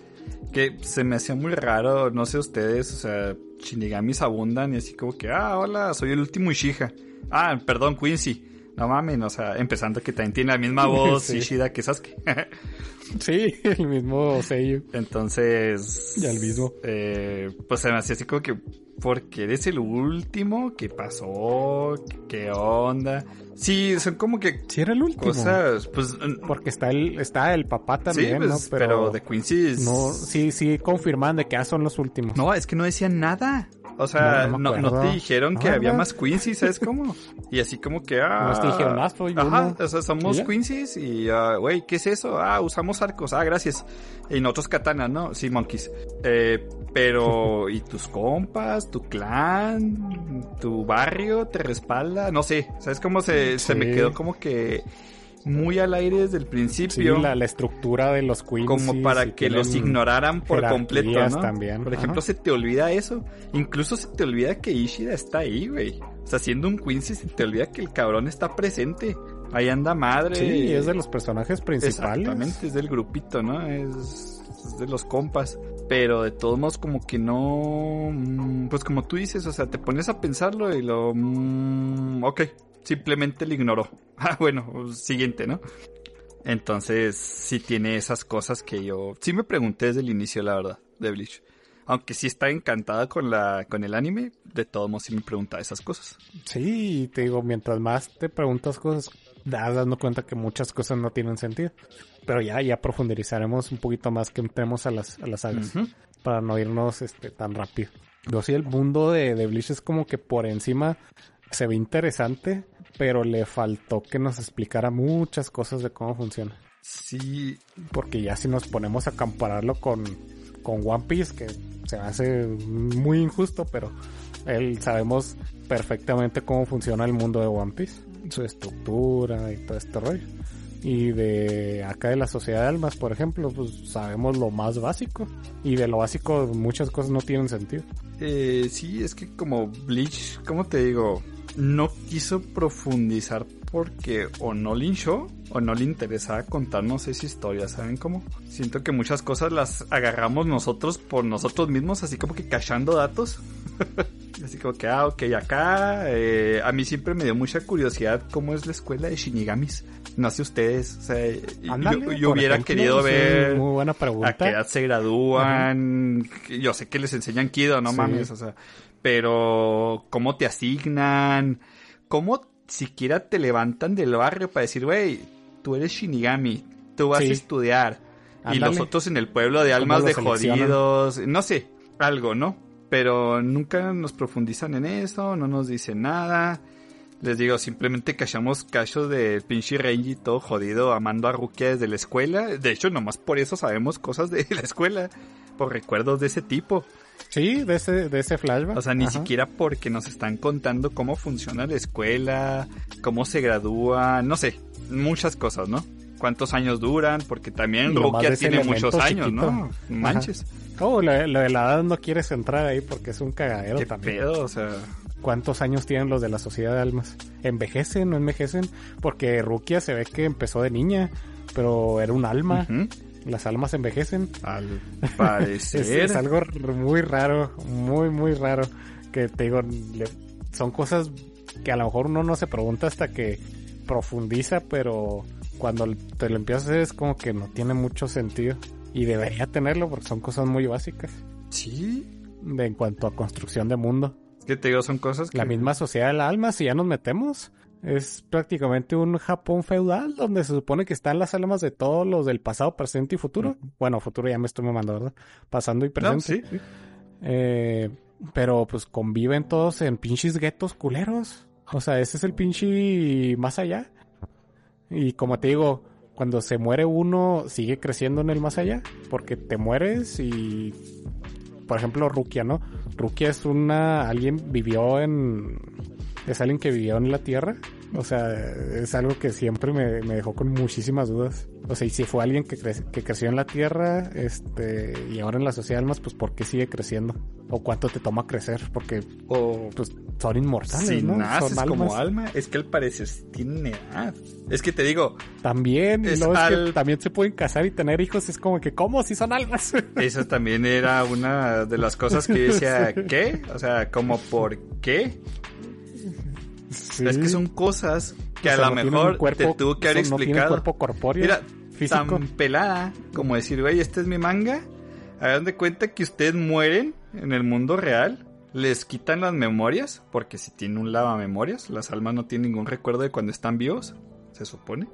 que se me hacía muy raro, no sé ustedes, o sea, shinigamis abundan y así como que, ah, hola, soy el último Ishija. Ah, perdón, Quincy. No mamen, o sea, empezando que también tiene la misma voz Sí. Ishida que Sasuke. Sí, el mismo sello. Entonces. Ya el mismo. eh, pues se me hacía así como que. Porque eres el último. ¿Qué pasó? ¿Qué onda? Sí, son como que Sí, era el último. cosas. Pues. Porque está el, está el papá también, sí, pues, ¿no? pero, de Quincy. es- No, sí, sí confirman de que ah, son los últimos. No, es que no decían nada. O sea, No, no, te dijeron que Ah, había más Quincy, ¿sabes cómo? Y así como que, ah... Nomás te dijeron, ah, soy Ajá, o sea, somos. Quincy's y, ah, güey, ¿qué es eso? Ah, usamos arcos, ah, gracias. Y nosotros katanas, ¿no? Sí, monkeys. Eh, pero, ¿y tus compas, tu clan, tu barrio te respalda? No sé, ¿sabes cómo se, se me quedó como que muy al aire desde el Sí, principio? la, la estructura de los queens. como para que los ignoraran por completo, también, Por ejemplo, ajá. se te olvida eso. Incluso se te olvida que Ishida está ahí, güey. O sea, siendo un Quincy, se te olvida que el cabrón está presente. Ahí anda madre. Sí, es de los personajes principales. Exactamente, es del grupito, ¿no? Es, es de los compas. Pero de todos modos, como que no. mm, Pues como tú dices, o sea, te pones a pensarlo y lo. mm, ok, simplemente lo ignoró. Ah, bueno, siguiente, ¿no? Entonces, sí tiene esas cosas que yo. Sí me pregunté desde el inicio, la verdad, de Bleach. Aunque sí está encantada con la con el anime, de todos modos sí me preguntaba esas cosas. Sí, te digo, mientras más te preguntas cosas, das dando cuenta que muchas cosas no tienen sentido. Pero ya, ya profundizaremos un poquito más que entremos a las, a las sagas. Para no irnos este tan rápido. Yo sí, el mundo de, de Bleach es como que por encima se ve interesante, pero le faltó que nos explicara muchas cosas de cómo funciona. Sí, Porque ya si nos ponemos a compararlo con, con One Piece, que se me hace muy injusto, pero él sabemos perfectamente cómo funciona el mundo de One Piece, su estructura y todo este rollo. Y de acá de la sociedad de almas, por ejemplo, pues sabemos lo más básico. Y de lo básico muchas cosas no tienen sentido. Eh, sí, es que como Bleach, ¿cómo te digo? No quiso profundizar porque o no le hinchó o no le interesaba contarnos esa historia, ¿saben cómo? Siento que muchas cosas las agarramos nosotros por nosotros mismos, así como que cachando datos. así como que, ah, ok, acá. eh, a mí siempre me dio mucha curiosidad cómo es la escuela de Shinigamis. No sé ustedes, o sea, yo- hubiera ejemplo, querido ver Muy buena a qué pregunta. edad se gradúan. Yo sé que les enseñan Kido, no Sí. mames, o sea, pero cómo te asignan, cómo siquiera te levantan del barrio para decir, güey, tú eres Shinigami, tú vas Sí. a estudiar. Y los otros en el pueblo de almas de jodidos, no sé, algo, ¿no? Pero nunca nos profundizan en eso, no nos dicen nada. Les digo, simplemente cachamos cachos del pinche Renji todo jodido amando a Rukia desde la escuela. De hecho, nomás por eso sabemos cosas de la escuela. Por recuerdos de ese tipo. Sí, de ese, de ese flashback. O sea, ni Ajá. siquiera porque nos están contando cómo funciona la escuela, cómo se gradúa, no sé, muchas cosas, ¿no? Cuántos años duran, porque también Rukia tiene muchos años, ¿no? Manches. Oh, lo, lo de la edad no quieres entrar ahí porque es un cagadero Qué también. pedo, o sea. ¿Cuántos años tienen los de la sociedad de almas? ¿Envejecen no envejecen? Porque Rukia se ve que empezó de niña, pero era un alma. Las almas envejecen. Al Es, parecer. es algo muy raro, muy, muy raro. Que te digo, le- son cosas que a lo mejor uno no se pregunta hasta que profundiza, pero cuando te lo empiezas a hacer es como que no tiene mucho sentido. Y debería tenerlo porque son cosas muy básicas Sí. de, en cuanto a construcción de mundo. Es que te digo, son cosas que. La misma sociedad de la alma, si ya nos metemos, es prácticamente un Japón feudal donde se supone que están las almas de todos los del pasado, presente y futuro. Bueno, futuro ya me estoy mamando, ¿verdad? Pasando y No, presente. sí. Eh, pero pues conviven todos en pinches guetos culeros. O sea, ese es el pinche más allá. Y como te digo, cuando se muere uno, sigue creciendo en el más allá. Porque te mueres y... Por ejemplo, Rukia, ¿no? Rukia es una... Alguien vivió en... Es alguien que vivió en la Tierra. O sea, es algo que siempre me, me dejó con muchísimas dudas. O sea, y si fue alguien que, cre- que creció en la Tierra, este, y ahora en la sociedad de almas, pues ¿por qué sigue creciendo? ¿O cuánto te toma crecer? Porque, O pues, son inmortales, si ¿no? naces son como alma, es que al parecer tienen edad. Es que te digo, También, y Es que también se pueden casar y tener hijos. Es como que, ¿cómo? Si son almas. esa también era una de las cosas que yo decía, ¿qué? O sea, como por qué. Sí. Es que son cosas que O a lo no mejor cuerpo- te tuvo que haber no explicado. cuerpo corpóreo. Mira, físico. tan pelada como decir, güey, este es mi manga. Hagan de cuenta que ustedes mueren en el mundo real. Les quitan las memorias, porque si tienen un lava memorias, las almas no tienen ningún recuerdo de cuando están vivos, se supone.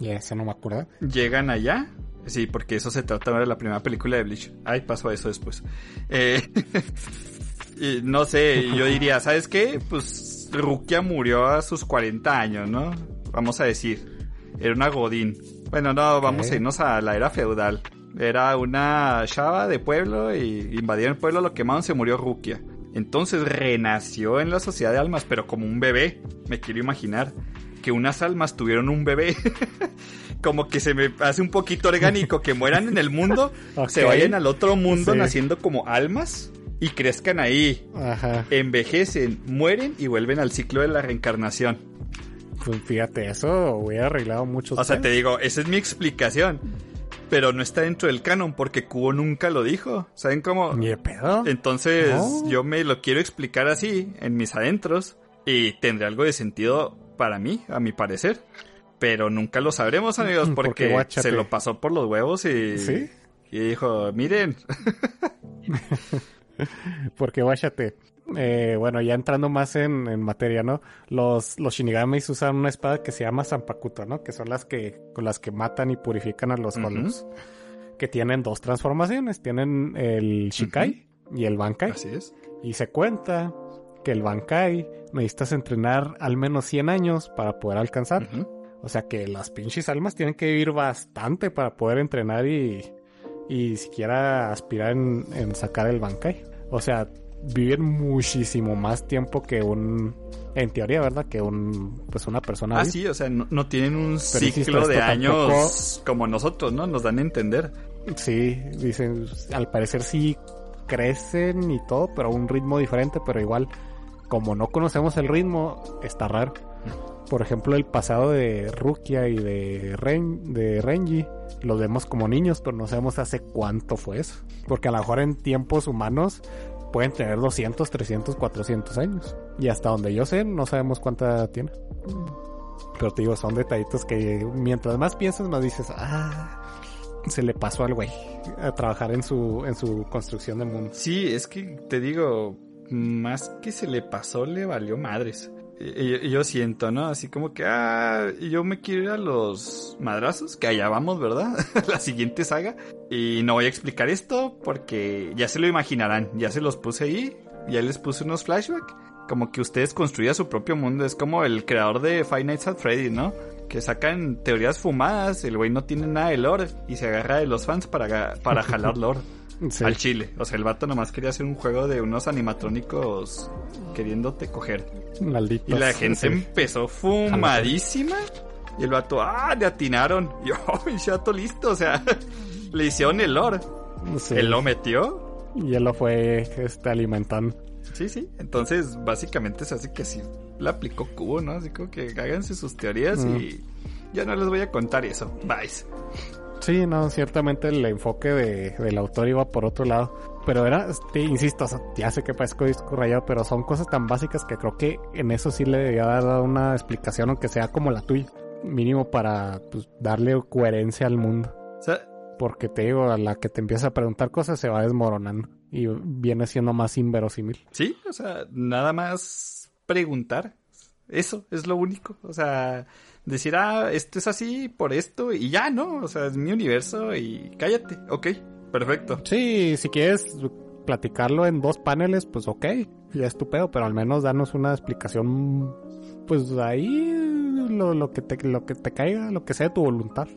Y eso no me acuerdo. Llegan allá. Sí, porque eso se trata de la primera película de Bleach. Ay, pasó a eso después. Eh, y no sé, yo diría, ¿sabes qué? Pues Rukia murió a sus 40 años, ¿no? Vamos a decir. Era una Godín. Bueno, no, vamos a irnos a la era feudal. Era una chava de pueblo y invadieron el pueblo, lo quemaron, se murió Rukia. Entonces renació en la sociedad de almas, pero como un bebé. Me quiero imaginar que unas almas tuvieron un bebé. como que se me hace un poquito orgánico que mueran en el mundo, se vayan al otro mundo Sí. naciendo como almas y crezcan ahí. Ajá. Envejecen, mueren y vuelven al ciclo de la reencarnación. Pues fíjate, eso hubiera arreglado muchos O sea, te digo, esa es mi explicación. Pero no está dentro del canon porque Kubo nunca lo dijo. ¿Saben cómo? Ni de pedo. Entonces No. yo me lo quiero explicar así, en mis adentros, y tendrá algo de sentido para mí, a mi parecer. Pero nunca lo sabremos, amigos, Porque, porque se lo pasó por los huevos y, ¿Sí? y dijo, miren, Porque guáchate. Eh, bueno, ya entrando más en, en materia, ¿no? Los, los Shinigamis usan una espada que se llama Zanpakuto, ¿no? Que son las que, con las que matan y purifican a los. Hollows. Que tienen dos transformaciones. Tienen el Shikai y el Bankai. así es. Y se cuenta que el Bankai necesitas entrenar al menos 100 años para poder alcanzar. O sea que las pinches almas tienen que vivir bastante para poder entrenar y, y siquiera aspirar en, en sacar el Bankai. O sea, viven muchísimo más tiempo que un, en teoría, ¿verdad? Que un, pues una persona. Ah, vive. sí, o sea, no, no tienen un Pero insisto, ciclo de años como nosotros, ¿no? Nos dan a entender. Sí, dicen, al parecer sí crecen y todo, pero a un ritmo diferente, pero igual, como no conocemos el ritmo, está raro. Por ejemplo, el pasado de Rukia y de, Ren, de Renji, los vemos como niños, pero no sabemos hace cuánto fue eso. Porque a lo mejor en tiempos humanos pueden tener 200, 300, 400 años. Y hasta donde yo sé, no sabemos cuánta tiene. Pero te digo, son detallitos que mientras más piensas, más dices, ah, se le pasó al güey a trabajar en su, en su construcción de mundo. Sí, es que te digo, más que se le pasó, le valió madres. Y- y- Yo siento, ¿no? Así como que, ah, yo me quiero ir a los madrazos, que allá vamos, ¿verdad? La siguiente saga. Y no voy a explicar esto porque ya se lo imaginarán. Ya se los puse ahí, ya les puse unos flashbacks. Como que ustedes construyan su propio mundo. Es como el creador de Five Nights at Freddy, ¿no? Que sacan teorías fumadas, el güey no tiene nada de lore y se agarra de los fans para, para jalar lore Sí. al chile. O sea, el vato nomás quería hacer un juego de unos animatrónicos queriéndote coger. Malditos. Y la gente Sí. empezó fumadísima. Y el vato, ah, le atinaron. Y yo, "Ay, chato listo. O sea, le hicieron el lore. Sí. Él lo metió. Y él lo fue este, alimentando. Sí, sí. Entonces, básicamente se hace que así le aplicó cubo, ¿no? Así como que háganse sus teorías Mm. y ya no les voy a contar eso. Bye. Sí, no, ciertamente el enfoque de, del autor iba por otro lado. Pero era, este, insisto, o sea, ya sé que parezco disco rayado, pero son cosas tan básicas que creo que en eso sí le debería dar una explicación, aunque sea como la tuya. Mínimo para pues, darle coherencia al mundo. O sea, Porque te digo, a la que te empieza a preguntar cosas se va desmoronando. Y viene siendo más inverosímil. Sí, o sea, nada más preguntar. Eso es lo único. O sea, decir, ah, esto es así por esto y ya, ¿no? O sea, es mi universo y cállate. Ok, perfecto. Sí, si quieres platicarlo en dos paneles, pues ok, ya es tu pedo, pero al menos danos una explicación, pues ahí lo, lo que te lo que te caiga, lo que sea de tu voluntad.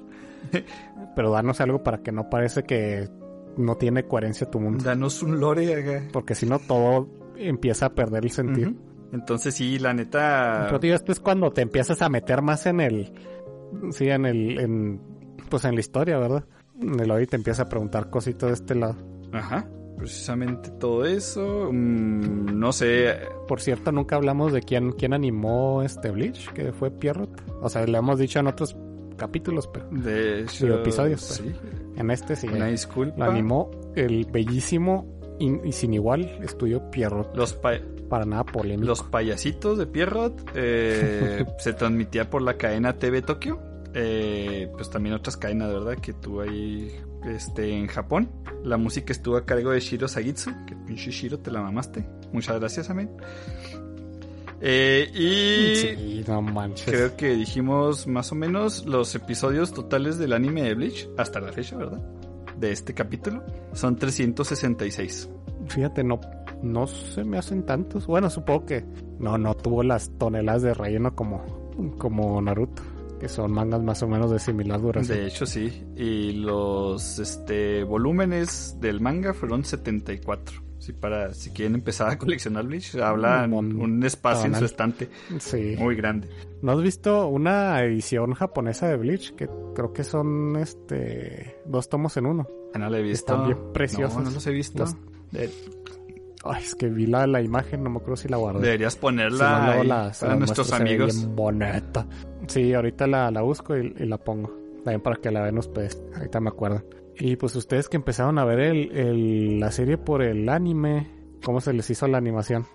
pero danos algo para que no parece que no tiene coherencia tu mundo, Danos un lore, porque si no todo empieza a perder el sentido. Entonces sí, la neta... Pero tío, esto es cuando te empiezas a meter más en el sí, en el en pues en la historia, ¿verdad? El te empieza a preguntar cositas de este lado. Ajá. Precisamente todo eso. mm, no sé. Por cierto, nunca hablamos de quién, quién animó este Bleach, que fue Pierrot. O sea, le hemos dicho en otros capítulos, pero De hecho, Digo, episodios, Sí. en este sí. Una disculpa. Lo animó el bellísimo y, y sin igual estudio Pierrot. Los, pa- Para nada polémico. los payasitos de Pierrot eh, se transmitía por la cadena TV Tokio. Eh, pues también otras cadenas, ¿verdad? Que tuvo ahí este, en Japón. La música estuvo a cargo de Shiro Sagitsu. Que pinche Shiro te la mamaste. Muchas gracias, amén. Eh, y Sí, no manches. creo que dijimos más o menos los episodios totales del anime de Bleach hasta la fecha, ¿verdad? De este capítulo. Son 366. Fíjate, no, no se me hacen tantos. Bueno, supongo que no, no tuvo las toneladas de relleno como, como Naruto, que son mangas más o menos de similar duración. De hecho, sí. Y los este, volúmenes del manga fueron 74. Sí, para si quieren empezar a coleccionar Bleach, hablan Un un espacio en su estante Sí. muy grande. ¿No has visto una edición japonesa de Bleach? Que creo que son este dos tomos en uno. Ah, no la he visto. Están bien preciosos. No, no los he visto. Los- De- Ay, es que vi la, la imagen, no me acuerdo si la guardé. deberías Si no, ponerla ahí la- para nuestros amigos. bien bonita. Sí, ahorita la, la busco y, y la pongo. También para que la vean ustedes. Ahorita me acuerdan. Y pues ustedes que empezaron a ver el, el- la serie por el anime, ¿cómo se les hizo la animación?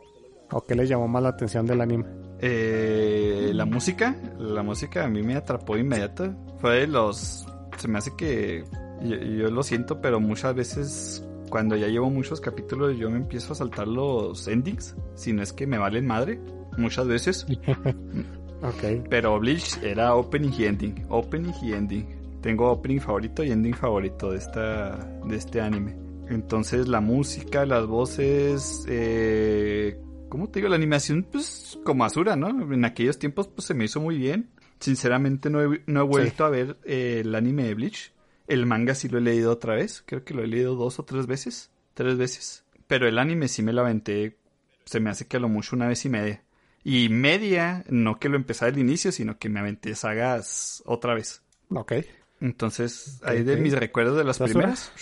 ¿O qué les llamó más la atención del anime? Eh, la música, la música a mí me atrapó inmediato. Fue de los, se me hace que yo, yo lo siento, pero muchas veces cuando ya llevo muchos capítulos yo me empiezo a saltar los endings, si no es que me valen madre, muchas veces. Ok. Pero Bleach era opening y ending, opening y ending. Tengo opening favorito y ending favorito de esta, de este anime. Entonces la música, las voces, eh, ¿cómo te digo? La animación, pues como Asura, ¿no? En aquellos tiempos, pues se me hizo muy bien. Sinceramente no he, no he vuelto a ver eh, el anime de Bleach. El manga sí lo he leído otra vez. Creo que lo he leído dos o tres veces. Tres veces. Pero el anime sí me lo aventé, se me hace que a lo mucho una vez y media. Y media, no que lo empecé al inicio, sino que me aventé sagas otra vez. Ok. Entonces, ahí de mis recuerdos de las ¿Las primeras.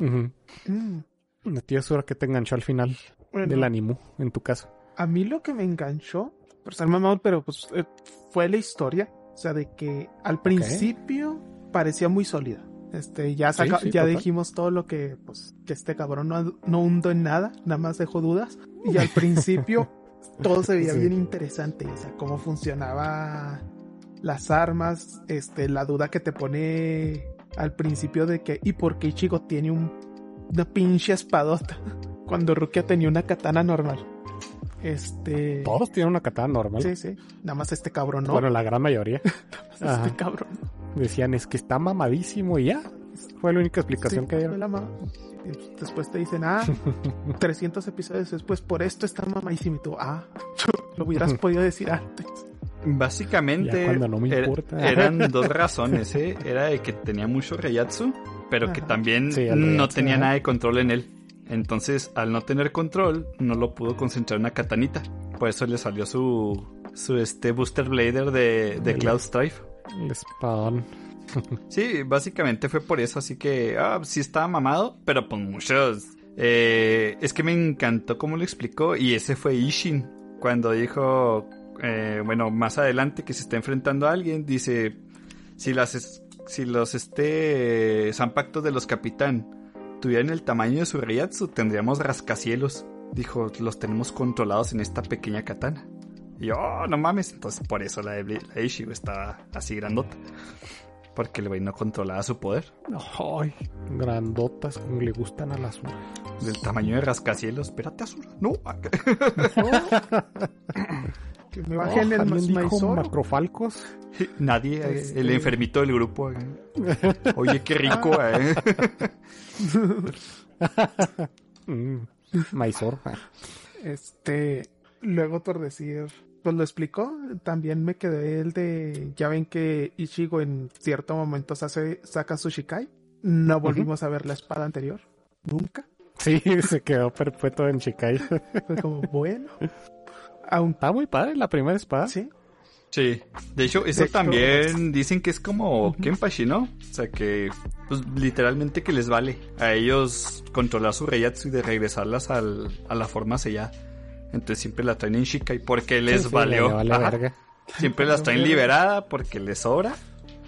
Ujú. Mm, La tía Sura que te enganchó al final bueno, del anime, en tu caso. A mí lo que me enganchó, por ser mamón, pero pues eh, fue la historia. O sea, de que al principio parecía muy sólida. Este, ya Sí, saca- sí, ya total. dijimos todo lo que, pues, que este cabrón no, no hundo en nada, nada más dejó dudas. Y al principio todo se veía Sí. bien interesante. O sea, cómo funcionaba las armas, este, la duda que te pone al principio de que, ¿y por qué Ichigo tiene un, una pinche espadota? Cuando Rukia tenía una katana normal. Este. Todos tienen una katana normal. Sí, sí. Nada más este cabrón, ¿no? Bueno, la gran mayoría. ajá. este cabrón. Decían, es que está mamadísimo y ya. Fue la única explicación Sí, que dieron. fue la ma- y Después te dicen, ah, 300 episodios después, por esto está mamadísimo. Y tú, ah, lo hubieras podido decir antes. Básicamente no me era- importa. eran dos razones, ¿eh? Era de que tenía mucho Reyatsu, pero que Ajá. también Sí, no Reiatsu, tenía nada de control en él. Entonces, al no tener control, no lo pudo concentrar en una katanita. Por eso le salió su, su este Booster Blader de, de Cloud Strife. El espadón. Sí, básicamente fue por eso, así que ah, sí estaba mamado, pero pues muchos. eh, es que me encantó cómo lo explicó y ese fue Ishin cuando dijo, eh, bueno, más adelante que se está enfrentando a alguien, dice, si las es- si los este zampactos de los capitán tuvieran el tamaño de su Reiatsu, tendríamos rascacielos. Dijo, los tenemos controlados en esta pequeña katana. Y yo, "Oh, no mames, entonces por eso la de la estaba así grandota. Porque el güey no controlaba su poder. Ay, grandotas como le gustan a las unas. Del tamaño de rascacielos. Espérate, Azura. No. Que me bajen el ¿Alguien dijo Maizoro. macrofalcos? Nadie. eh, Este- El enfermito del grupo. eh. Oye, qué rico, eh. Mm, Maizor. Este, luego por decir, pues lo explicó, también me quedé el de, ya ven que Ichigo en cierto momento se hace, saca su Shikai, no volvimos a ver la espada anterior, nunca, Sí, se quedó perpetuo en Chikai. fue como, bueno, aún, Está muy padre la primera espada. sí, Sí. De hecho, eso De hecho- también dicen que es como Kenpachi, ¿no? O sea, que pues literalmente que les vale a ellos controlar su Reiatsu y de regresarlas al, a la forma sellada. Entonces siempre la traen en Shikai porque les Sí, sí, valió. le vale verga. Siempre las traen liberada porque les sobra.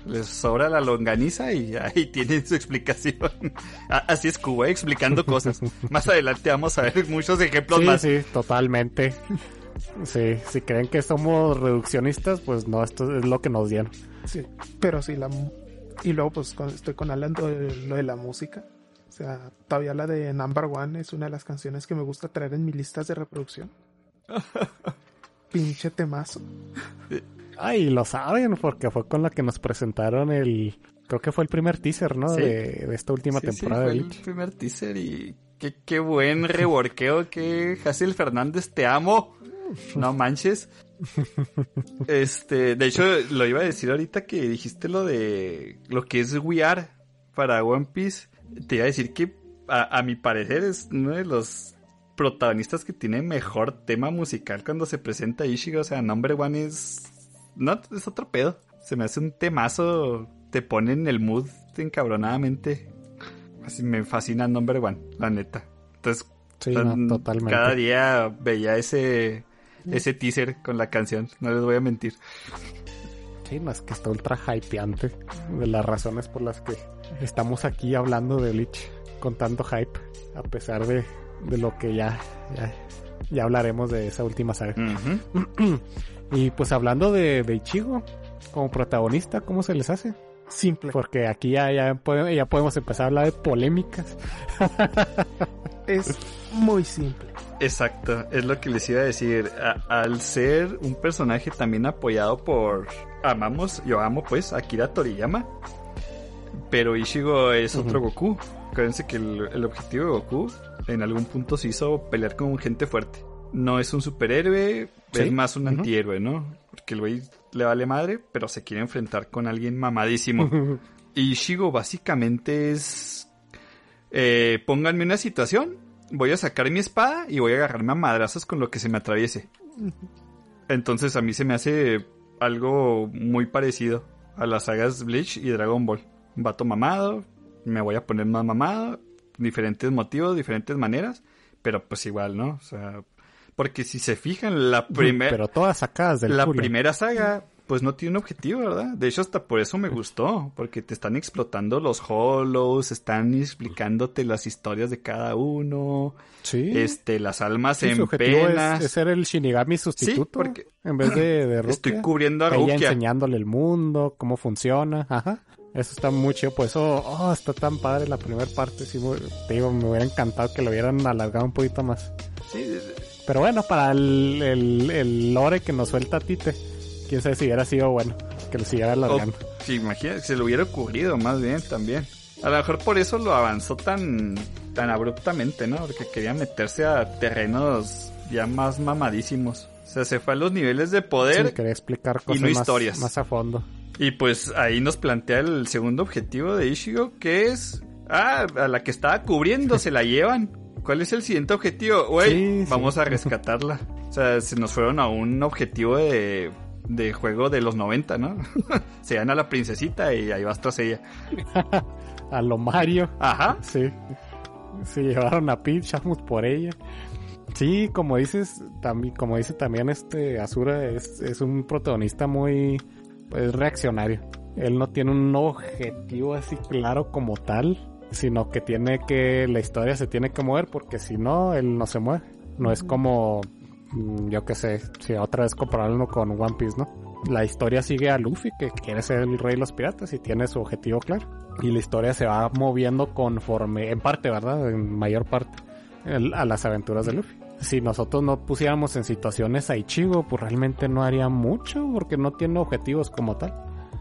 Les sobra la longaniza y ahí tienen su explicación. Así es Cuba, explicando cosas. Más adelante vamos a ver muchos ejemplos Sí, más. sí, totalmente. Sí, si creen que somos reduccionistas, pues no, esto es lo que nos dieron. sí, pero sí, la, mu- y luego pues estoy con Alan de lo de la música, sea, todavía la de Number One es una de las canciones que me gusta traer en mis listas de reproducción. Pinche temazo. Ay, lo saben, porque fue con la que nos presentaron el. Creo que fue el primer teaser, ¿no? Sí. De, de esta última Sí, sí, temporada fue de el primer teaser y qué, qué buen reworkeo que Hazel Fernández, te amo. No manches. Este, de hecho, lo iba a decir ahorita que dijiste lo de lo que es We Are para One Piece. Te iba a decir que a, a mi parecer es uno de los protagonistas que tiene mejor tema musical cuando se presenta Ishigo. O sea, Number One es. No, es otro pedo. Se me hace un temazo. Te pone en el mood encabronadamente. Así me fascina Number One, la neta. Entonces, Sí, tan- no, totalmente. cada día veía ese, ese teaser con la canción. No les voy a mentir. Sí, no, es que está ultra hypeante. De las razones por las que estamos aquí hablando de Bleach con tanto hype. A pesar de, de lo que ya, ya, ya hablaremos de esa última saga. Y pues hablando de, de Ichigo como protagonista, ¿cómo se les hace? Simple. Porque aquí ya, ya, pode- ya podemos empezar a hablar de polémicas. Es muy simple. Exacto, es lo que les iba a decir. A- al ser un personaje también apoyado por... Amamos, yo amo pues a Akira Toriyama. Pero Ishigo es otro Goku. Acuérdense que el, el objetivo de Goku en algún punto se hizo pelear con gente fuerte. No es un superhéroe, Sí. es más un antihéroe, ¿no? Porque el güey le vale madre, pero se quiere enfrentar con alguien mamadísimo. Y Ishigo básicamente es... eh, pónganme una situación voy a sacar mi espada y voy a agarrarme a madrazos con lo que se me atraviese. Entonces a mí se me hace algo muy parecido a las sagas Bleach y Dragon Ball. Un vato mamado, me voy a poner más mamado, diferentes motivos, diferentes maneras, pero pues igual, ¿no? O sea, porque si se fijan, la primera... Pero todas sacadas del La culo. primera saga, pues no tiene un objetivo, ¿verdad? De hecho, hasta por eso me gustó, porque te están explotando los hollows, están explicándote las historias de cada uno, Sí. este, las almas Sí, su en objetivo penas. es, es ser el Shinigami sustituto. porque- En vez de, de Rukia. Estoy cubriendo a Ella Rukia. enseñándole el mundo, cómo funciona. Ajá. Eso está muy chido. Por eso, oh, está tan padre la primera parte. Sí, te digo, me hubiera encantado que lo hubieran alargado un poquito más. Sí, Pero bueno, para el, el, el lore que nos suelta Tite, quién sabe si hubiera sido bueno que lo siguiera alargando. O, sí, imagínate, se le hubiera ocurrido más bien también. A lo mejor por eso lo avanzó tan, tan abruptamente, ¿no? Porque quería meterse a terrenos ya más mamadísimos. O sea, se fue a los niveles de poder Sí, quería explicar y no historias. más a fondo. Y pues ahí nos plantea el segundo objetivo de Ishigo, que es... Ah, a la que estaba cubriendo se la llevan. ¿Cuál es el siguiente objetivo? Güey, Sí, sí. vamos a rescatarla. O sea, se nos fueron a un objetivo de, de juego de los 90, ¿no? se dan a la princesita y ahí vas tras ella. A lo Mario. Ajá. Sí. Se llevaron a Shamus por ella. Sí, como dices, también, como dice también este Azura, es, es un protagonista muy pues, reaccionario. Él no tiene un objetivo así claro como tal, sino que tiene que, la historia se tiene que mover porque si no, él no se mueve. No es como, mm, yo qué sé, si otra vez compararlo con One Piece, ¿no? La historia sigue a Luffy, que quiere ser el rey de los piratas y tiene su objetivo claro. Y la historia se va moviendo conforme, en parte, ¿verdad? En mayor parte, el- a las aventuras de Luffy. Si nosotros no pusiéramos en situaciones a Ichigo, pues realmente no haría mucho, porque no tiene objetivos como tal.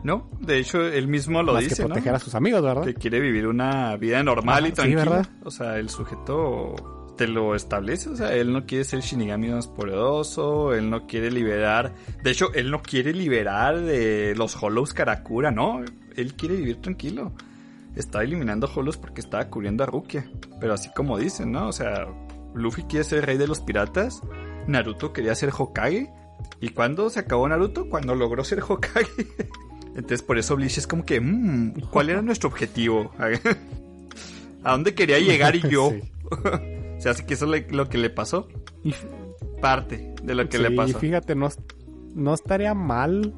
No, de hecho, él mismo lo más dice, que ¿no? proteger a sus amigos, ¿verdad? Que quiere vivir una vida normal y sí, tranquila. ¿verdad? O sea, el sujeto te lo establece. O sea, él no quiere ser Shinigami más poderoso. Él no quiere liberar. De hecho, él no quiere liberar de los Hollows Karakura, ¿no? Él quiere vivir tranquilo. Está eliminando Hollows porque estaba cubriendo a Rukia. Pero así como dicen, ¿no? O sea, Luffy quiere ser rey de los piratas. Naruto quería ser Hokage. ¿Y cuándo se acabó Naruto? Cuando logró ser Hokage. Entonces por eso Bleach es como que, mm, ¿cuál era nuestro objetivo? ¿A dónde quería llegar y yo? Sí. o sea, así que eso es lo que le pasó. Y, Parte de lo que sí, le y pasó. fíjate, no, no estaría mal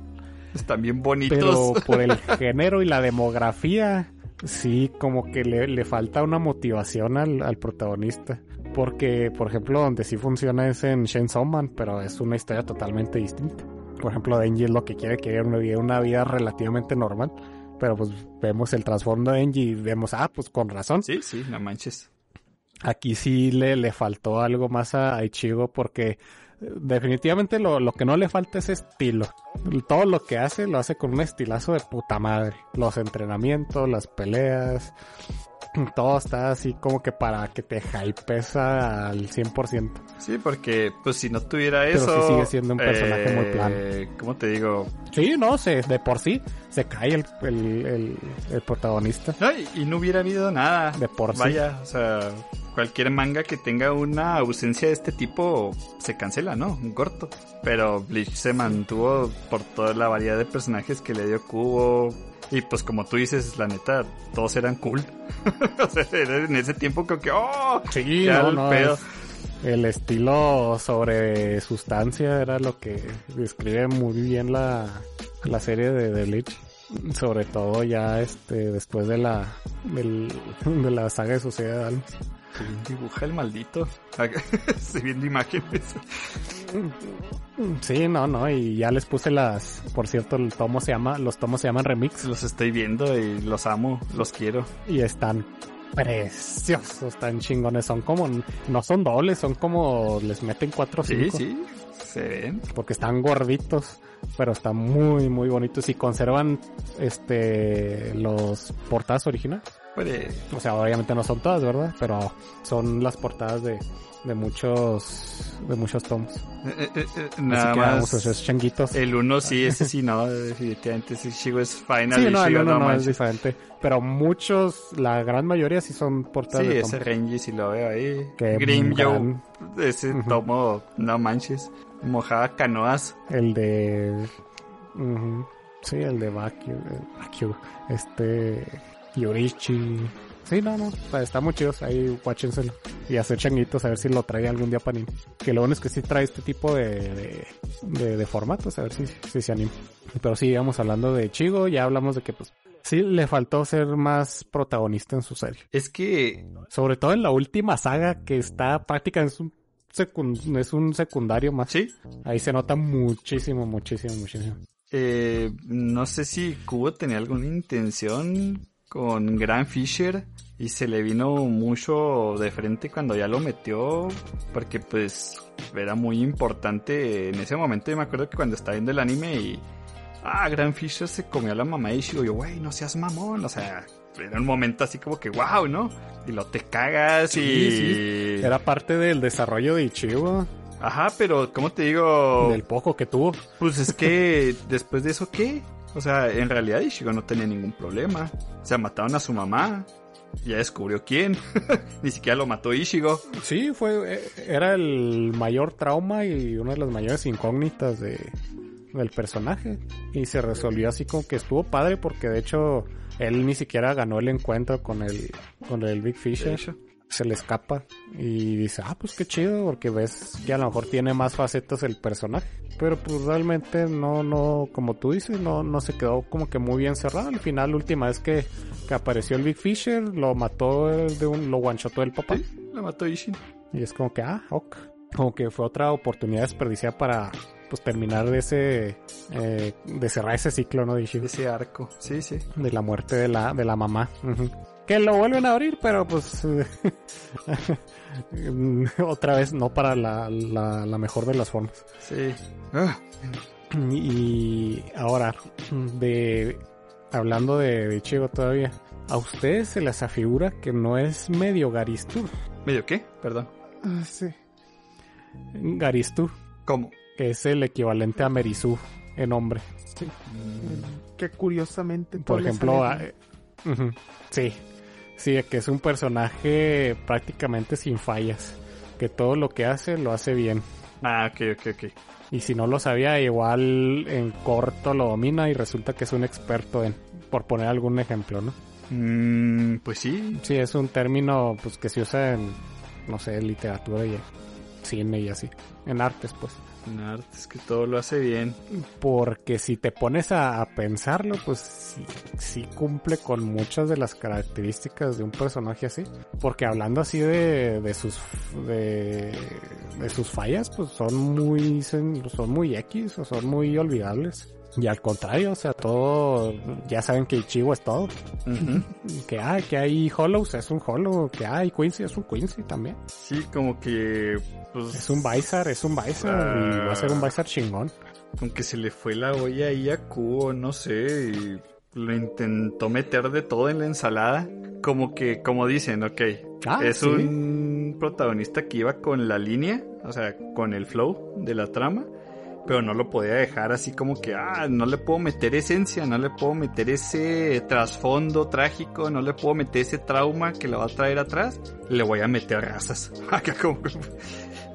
Están bien Pero bonitos. por el género y la demografía, sí, como que le, le falta una motivación al, al protagonista. Porque, por ejemplo, donde sí funciona es en Chainsaw Man, pero es una historia totalmente distinta. Por ejemplo, Denji es lo que quiere, quiere una vida, una vida relativamente normal. Pero pues vemos el trasfondo de Denji y vemos, ah, pues con razón. Sí, sí, no manches. Aquí sí le, le faltó algo más a, a Ichigo porque eh, definitivamente lo, lo que no le falta es estilo. Todo lo que hace lo hace con un estilazo de puta madre. Los entrenamientos, las peleas, todo está así como que para que te hypes al 100%. Sí, porque pues si no tuviera Pero eso... sí sigue siendo un personaje muy plano. eh, ¿Cómo te digo? Sí, no, se, de por sí se cae el, el, el, el protagonista. No, y, y no hubiera habido nada. De por sí. Vaya, o sea, cualquier manga que tenga una ausencia de este tipo se cancela, ¿no? Un corto. Pero Bleach se mantuvo por toda la variedad de personajes que le dio Cubo. Y pues como tú dices, la neta, todos eran cool. o sea, en ese tiempo creo que, ¡oh! Sí, no, pedo. es- el estilo sobre sustancia era lo que describe muy bien la, la serie de The Lich. Sobre todo ya este después de la del- de la saga de Sociedad Alma. Qué bien dibuja el maldito. Estoy viendo imágenes. Sí, no, no, y ya les puse las, por cierto, el tomo se llama, los tomos se llaman remix Los estoy viendo y los amo, los quiero. y están preciosos, tan chingones, son como, no son dobles, son como, les meten cuatro o Sí, cinco. sí, se ven. porque están gorditos, pero están muy muy bonitos y conservan este los portadas originales. Puede... O sea, obviamente no son todas, ¿verdad? Pero son las portadas de, de muchos de muchos tomos. eh, eh, eh, Así nada que más... vamos, esos changuitos. El uno sí, ese sí, no, definitivamente ese Shigo es final Sí, no, el uno no es manches. diferente. Pero muchos, la gran mayoría sí son portadas Sí, de ese. Renji sí lo veo ahí. Que Grim Joe, ese tomo, no manches. Mojaba canoas. El de... ujú, Sí, el de Bakio, Este... Yorichi. Sí, no, no. o sea, está muy chido. Ahí, guáchenselo. Y hacer changuitos a ver si lo trae algún día Panini. Que lo bueno es que sí trae este tipo de, de, de- de formatos. A ver si, si se anima. Pero sí, íbamos hablando de Chigo. Ya hablamos de que, pues, sí le faltó ser más protagonista en su serie. Es que, Sobre todo en la última saga que está prácticamente es un, secun- es un secundario más. sí, Ahí se nota muchísimo, muchísimo, muchísimo. eh, no sé si Kubo tenía alguna intención con Grand Fisher y se le vino mucho de frente cuando ya lo metió porque pues era muy importante en ese momento. Yo me acuerdo que cuando estaba viendo el anime y ah Grand Fisher se comió a la mamá de Ichigo yo güey no seas mamón o sea era un momento así como que wow no y lo te cagas y Sí, Era parte del desarrollo de Ichigo, ajá pero cómo te digo del poco que tuvo. pues es que después de eso, ¿qué? O sea, en realidad Ichigo no tenía ningún problema. O sea, mataron a su mamá. Ya descubrió quién. Ni siquiera lo mató Ichigo. Sí, fue, eh, era el mayor trauma y una de las mayores incógnitas de, del personaje. Y se resolvió así como que estuvo padre porque de hecho él ni siquiera ganó el encuentro con el, con el Big De Fisher. hecho. Se le escapa y dice, ah, pues qué chido, porque ves que a lo mejor tiene más facetas el personaje. Pero pues realmente no, no, como tú dices, no, no se quedó como que muy bien cerrado. Al final, la última vez que, que apareció el Big Fisher, lo mató de un, lo guanchotó el papá. Sí, lo mató Ishin. Y es como que, ah, ok. Como que fue otra oportunidad desperdiciada para, pues, terminar de ese, eh, de cerrar ese ciclo, ¿no? De, Ese arco. Sí, sí. de la muerte de la, de la mamá. Ujú. Que lo vuelven a abrir, pero pues, otra vez no para la, la, la mejor de las formas. Sí. Ah, Y ahora, de, hablando de, de Ichigo todavía, ¿a ustedes se les afigura que no es medio Garistú? ¿Medio qué? Perdón. Ah, sí. Garistú. ¿Cómo? que es el equivalente a Merizú en hombre. Sí. Que curiosamente. Por ejemplo, a- eh, sí, sí, que es un personaje prácticamente sin fallas, que todo lo que hace lo hace bien. Ah, ok, ok, ok. Y si no lo sabía, igual en corto lo domina y resulta que es un experto en, por poner algún ejemplo, ¿no? Mm, pues sí. Sí, es un término pues que se usa en, no sé, literatura y en cine y así, en artes pues. Nart, es que todo lo hace bien. Porque si te pones a, pensarlo, pues sí, sí cumple con muchas de las características de un personaje así. Porque hablando así de, de sus de, de sus fallas, pues son muy son muy X o son muy olvidables. Y al contrario, o sea, todo, ya saben que Ichigo es todo. Que hay, que hay Hollows, es un Hollow. Que hay Quincy, es un Quincy también. Sí, como que. Pues, Es un Bizar, es un Bizar. Y va a ser un Bizar chingón. Aunque se le fue la olla ahí a Kubo, no sé, y lo intentó meter de todo en la ensalada. Como que, como dicen, ok, Ah, es sí. un protagonista que iba con la línea, o sea, con el flow de la trama, pero no lo podía dejar así como que, ah, no le puedo meter esencia, no le puedo meter ese trasfondo trágico, no le puedo meter ese trauma que le va a traer atrás, le voy a meter razas. Que-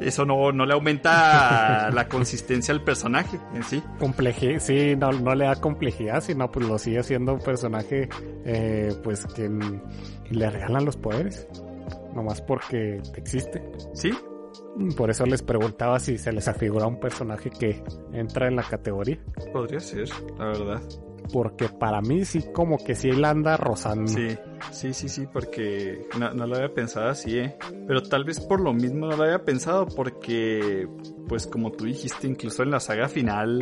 Eso no, no le aumenta la consistencia al personaje en sí. Compleji sí, no, no le da complejidad, sino pues lo sigue siendo un personaje eh, pues que le regalan los poderes, nomás porque existe. Sí, Por eso les preguntaba si se les afigura un personaje que entra en la categoría, podría ser, la verdad. porque para mí sí como que sí la anda rozando. Sí, sí, sí, sí, porque no, no lo había pensado así, ¿eh? Pero tal vez por lo mismo no lo había pensado porque, pues como tú dijiste, incluso en la saga final,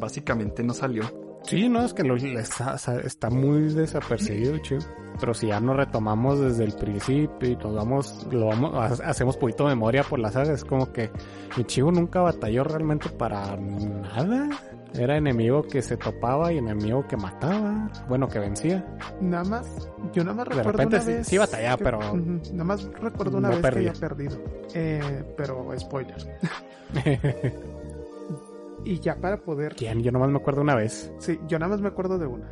básicamente no salió. Sí, no, es que lo- está, está muy desapercibido, chido. Pero si ya nos retomamos desde el principio y nos vamos, lo vamos, ha- hacemos poquito memoria por la saga, es como que Ichigo nunca batalló realmente para nada Era enemigo que se topaba y enemigo que mataba. Bueno, que vencía. Nada más, yo nada más De recuerdo repente una sí- vez. sí batallaba, que- pero Nada más recuerdo una no vez que había perdido. Eh, pero spoiler. Y ya para poder. ¿Quién? Yo nomás me acuerdo una vez. Sí, yo nada más me acuerdo de una.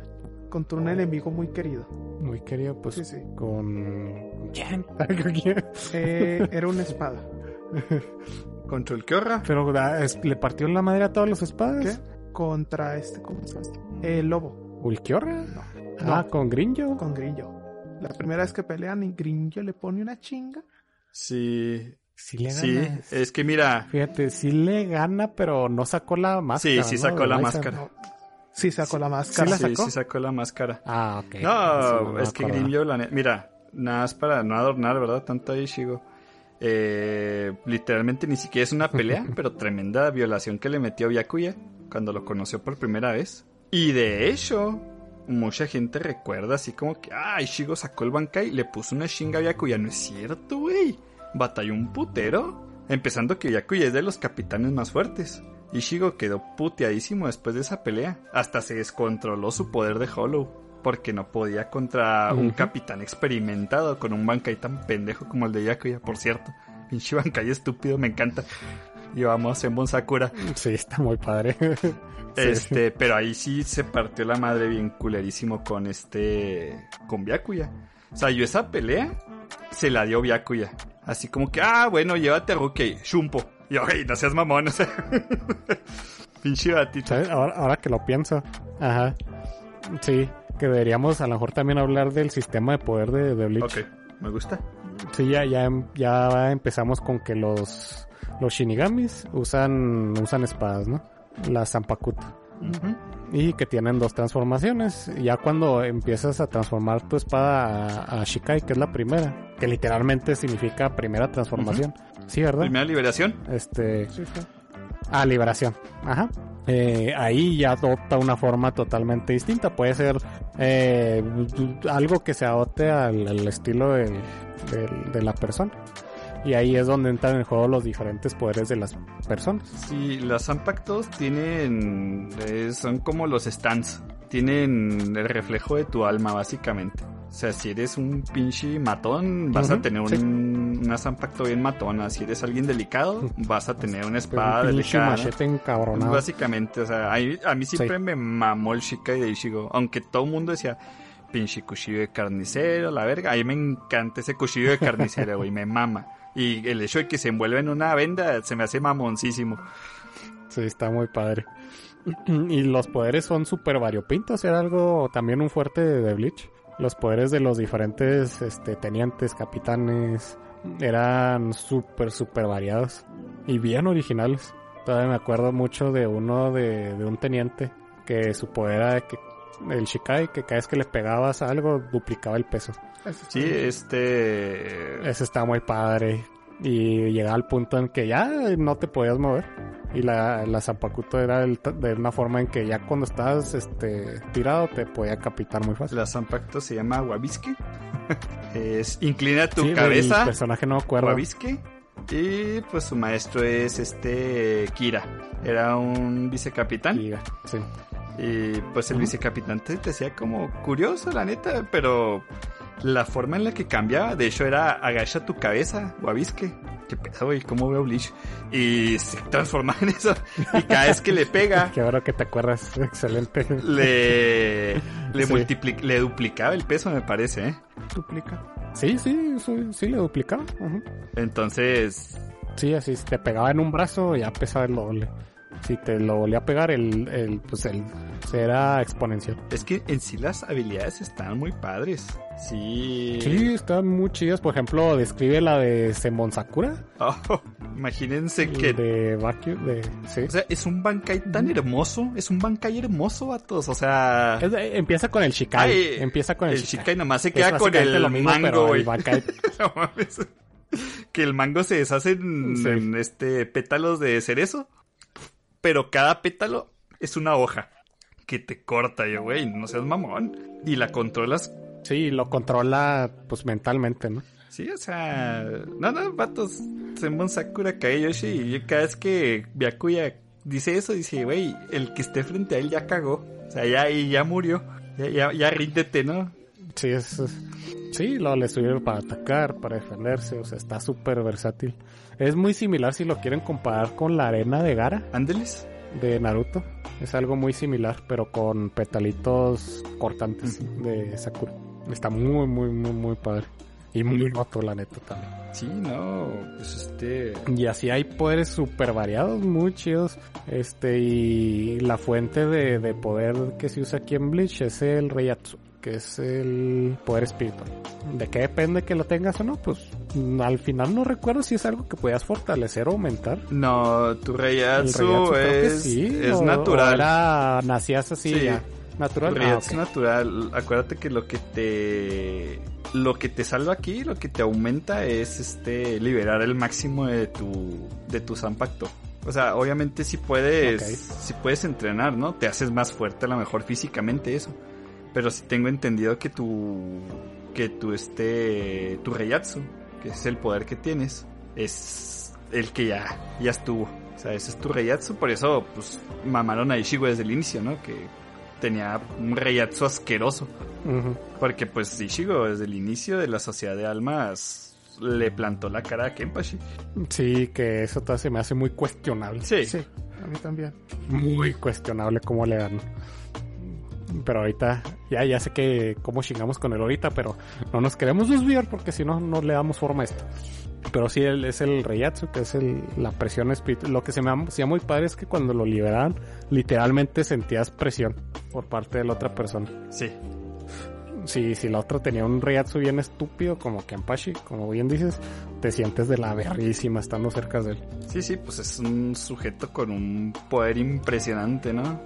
Contra un enemigo muy querido. Muy querido, pues Sí, sí. con. ¿Quién? ¿Con quién? Eh, era una espada. Contra el que horra. Pero ah, es- le partió la madre a todas las ¿Qué? espadas. Contra este, ¿cómo se llama? este? El lobo. ¿Ulquiorra? No. Ah, No. con Grinjo. Con Grillo. La primera vez que pelean y Grillo le pone una chinga. Sí. Sí le gana. Sí. Es que mira. Fíjate, sí le gana, pero no sacó la máscara. Sí, sí sacó la máscara. No. Sí sacó la ¿Sí máscara. la Sí, sacó? sí sacó la máscara. Ah, ok. No, es que. Grimjo, la Mira, nada más para no adornar, ¿verdad? Tanto a Ishigo. Eh, literalmente ni siquiera es una pelea, pero tremenda violación que le metió Byakuya cuando lo conoció por primera vez. Y de hecho, mucha gente recuerda así como que, ah, Ishigo sacó el Bankai le puso una chinga a Byakuya. No es cierto, güey. Batalló un putero. Empezando que Byakuya es de los capitanes más fuertes. Ishigo quedó puteadísimo después de esa pelea. Hasta se descontroló su poder de Hollow. Porque no podía contra un capitán experimentado con un Bankai tan pendejo como el de Byakuya, por cierto. Pinche Bankai estúpido, me encanta. Yo amo a Sakura. Sí, está muy padre. Sí. Este, pero ahí sí se partió la madre bien culerísimo con este. con Byakuya. O sea, yo esa pelea se la dio Byakuya. Así como que, ah, bueno, llévate a Rukei, Shumpo. Y hey, no seas mamón, o sea. Pinche batito. ¿Sabes? Ahora, ahora que lo pienso. Ajá. Sí, que deberíamos a lo mejor también hablar del sistema de poder de, de Bleach. Ok, me gusta. Sí, ya, ya, ya empezamos con que los, los Shinigamis usan, usan espadas, ¿no? Las Y que tienen dos transformaciones. Ya cuando empiezas a transformar tu espada a, a Shikai, que es la primera, que literalmente significa primera transformación. Sí, ¿verdad? Primera liberación. Este. Sí, sí. Ah, liberación. Ajá. Eh, ahí ya adopta una forma totalmente distinta. Puede ser eh, algo que se adopte al, al estilo de la persona. Y ahí es donde entran en juego los diferentes poderes de las personas. Sí, las Zampactos tienen. eh, son como los stands. Tienen el reflejo de tu alma, básicamente. O sea, si eres un pinche matón, vas a tener un, una Zampacto bien matona. Si eres alguien delicado, vas a tener una espada un delicada. machete encabronado. Básicamente, o sea, a mí, a mí siempre me mamó el Shikai de Ishigo. Aunque todo el mundo decía, pinche cuchillo de carnicero, la verga. A mí me encanta ese cuchillo de carnicero, güey, me mama. Y el hecho de que se envuelva en una venda se me hace mamoncísimo. Sí, está muy padre. y los poderes son súper variopintos. Era algo también un fuerte de Bleach. Los poderes de los diferentes este, tenientes, capitanes, eran súper, súper variados. Y bien originales. Todavía me acuerdo mucho de uno de, de un teniente que su poder era que el Shikai, que cada vez que le pegabas algo duplicaba el peso. Eso Sí, este... Ese está muy padre. Y llegaba al punto en que ya no te podías mover. Y la, la Zapacuto era el de una forma en que ya cuando estabas este, tirado te podía capitar muy fácil. La Zampacto se llama Wabiske. es inclina tu Sí, El cabeza, personaje no me acuerdo. Wabiske. Y pues su maestro es este Kira. Era un vicecapitán. Sí. Y pues el Ujú. vicecapitán te decía como curioso, la neta, pero la forma en la que cambiaba, de hecho, era agacha tu cabeza, Wabiske. ¿Qué pedo, güey? ¿Cómo veo Bleach? Y se transforma en eso. Y cada vez que le pega, Qué bueno que te acuerdas. Excelente. le, le, Sí. le duplicaba el peso, me parece, ¿eh? Duplica. Sí, sí, sí, sí le duplicaba. Entonces, Sí, así si te pegaba en un brazo ya pesaba el doble. Si te lo volía a pegar, el, el, pues el, era exponencial. es que en sí las habilidades están muy padres. Sí. Sí, están muy chidas. Por ejemplo, describe la de Semon Sakura. Oh, imagínense que De Bakyu, de... Sí. O sea, es un Bankai tan hermoso, es un Bankai hermoso, vatos, o sea... Es empieza con el Shikai. Ay, empieza con el, el Shikai. Shikai nomás se Es queda con el lo mismo, pero mango, el güey. Bankai- No mames. que el mango se deshace en, Sí. en, este pétalos de cerezo, pero cada pétalo es una hoja que te corta, yo, güey, no seas mamón. Y la controlas, Sí, lo controla pues mentalmente, ¿no? sí, o sea... No, no, vatos, Senbon Sakura Kageyoshi, y yo cada vez que Byakuya dice eso, dice, güey, el que esté frente a él ya cagó. O sea, ya, y ya murió. Ya, ya, ya ríndete, ¿no? Sí, es, sí, lo le sirve para atacar, para defenderse, o sea, está súper versátil. Es muy similar si lo quieren comparar con la arena de Gara Ándeles. de Naruto. Es algo muy similar, pero con petalitos cortantes de Sakura. Está muy, muy, muy, muy padre. Y muy roto, la neta, también. Sí, no, pues este... Y así hay poderes súper variados, muy chidos. Este, y la fuente de, de poder que se usa aquí en Bleach es el Reiatsu, que es el poder espiritual. ¿De qué depende que lo tengas o no? Pues al final no recuerdo si es algo que puedas fortalecer o aumentar. No, tu Reiatsu es, sí, es o- o natural. era- nacías así Sí. ya. Natural. Tu Ah, natural. Acuérdate que lo que te... Lo que te salva aquí, lo que te aumenta es este liberar el máximo de tu de tu Zanpakuto. O sea, obviamente si puedes si puedes entrenar, ¿no? Te haces más fuerte a lo mejor físicamente eso. Pero si tengo entendido que tu que tu este tu Reiatsu, que es el poder que tienes, es el que ya ya estuvo. O sea, ese es tu Reiatsu, por eso pues mamaron a Ishigo desde el inicio, ¿no? Que tenía un Reiatsu asqueroso. Porque pues Ishigo desde el inicio de la Sociedad de Almas le plantó la cara a Kenpachi. Sí, que eso todavía se me hace muy cuestionable. Sí. Sí, a mí también. muy cuestionable cómo le dan. Pero ahorita, ya, ya sé que cómo chingamos con él ahorita, pero no nos queremos desviar porque si no, no le damos forma a esto. Pero sí, él es el Reiatsu, que es el, la presión espiritual. Lo que se me hacía muy padre es que cuando lo liberaban, literalmente sentías presión por parte de la otra persona. Sí. Si, si la otra tenía un Reiatsu bien estúpido, como Kenpachi, como bien dices, te sientes de la verrísima estando cerca de él. Sí, sí, pues es un sujeto con un poder impresionante, ¿no?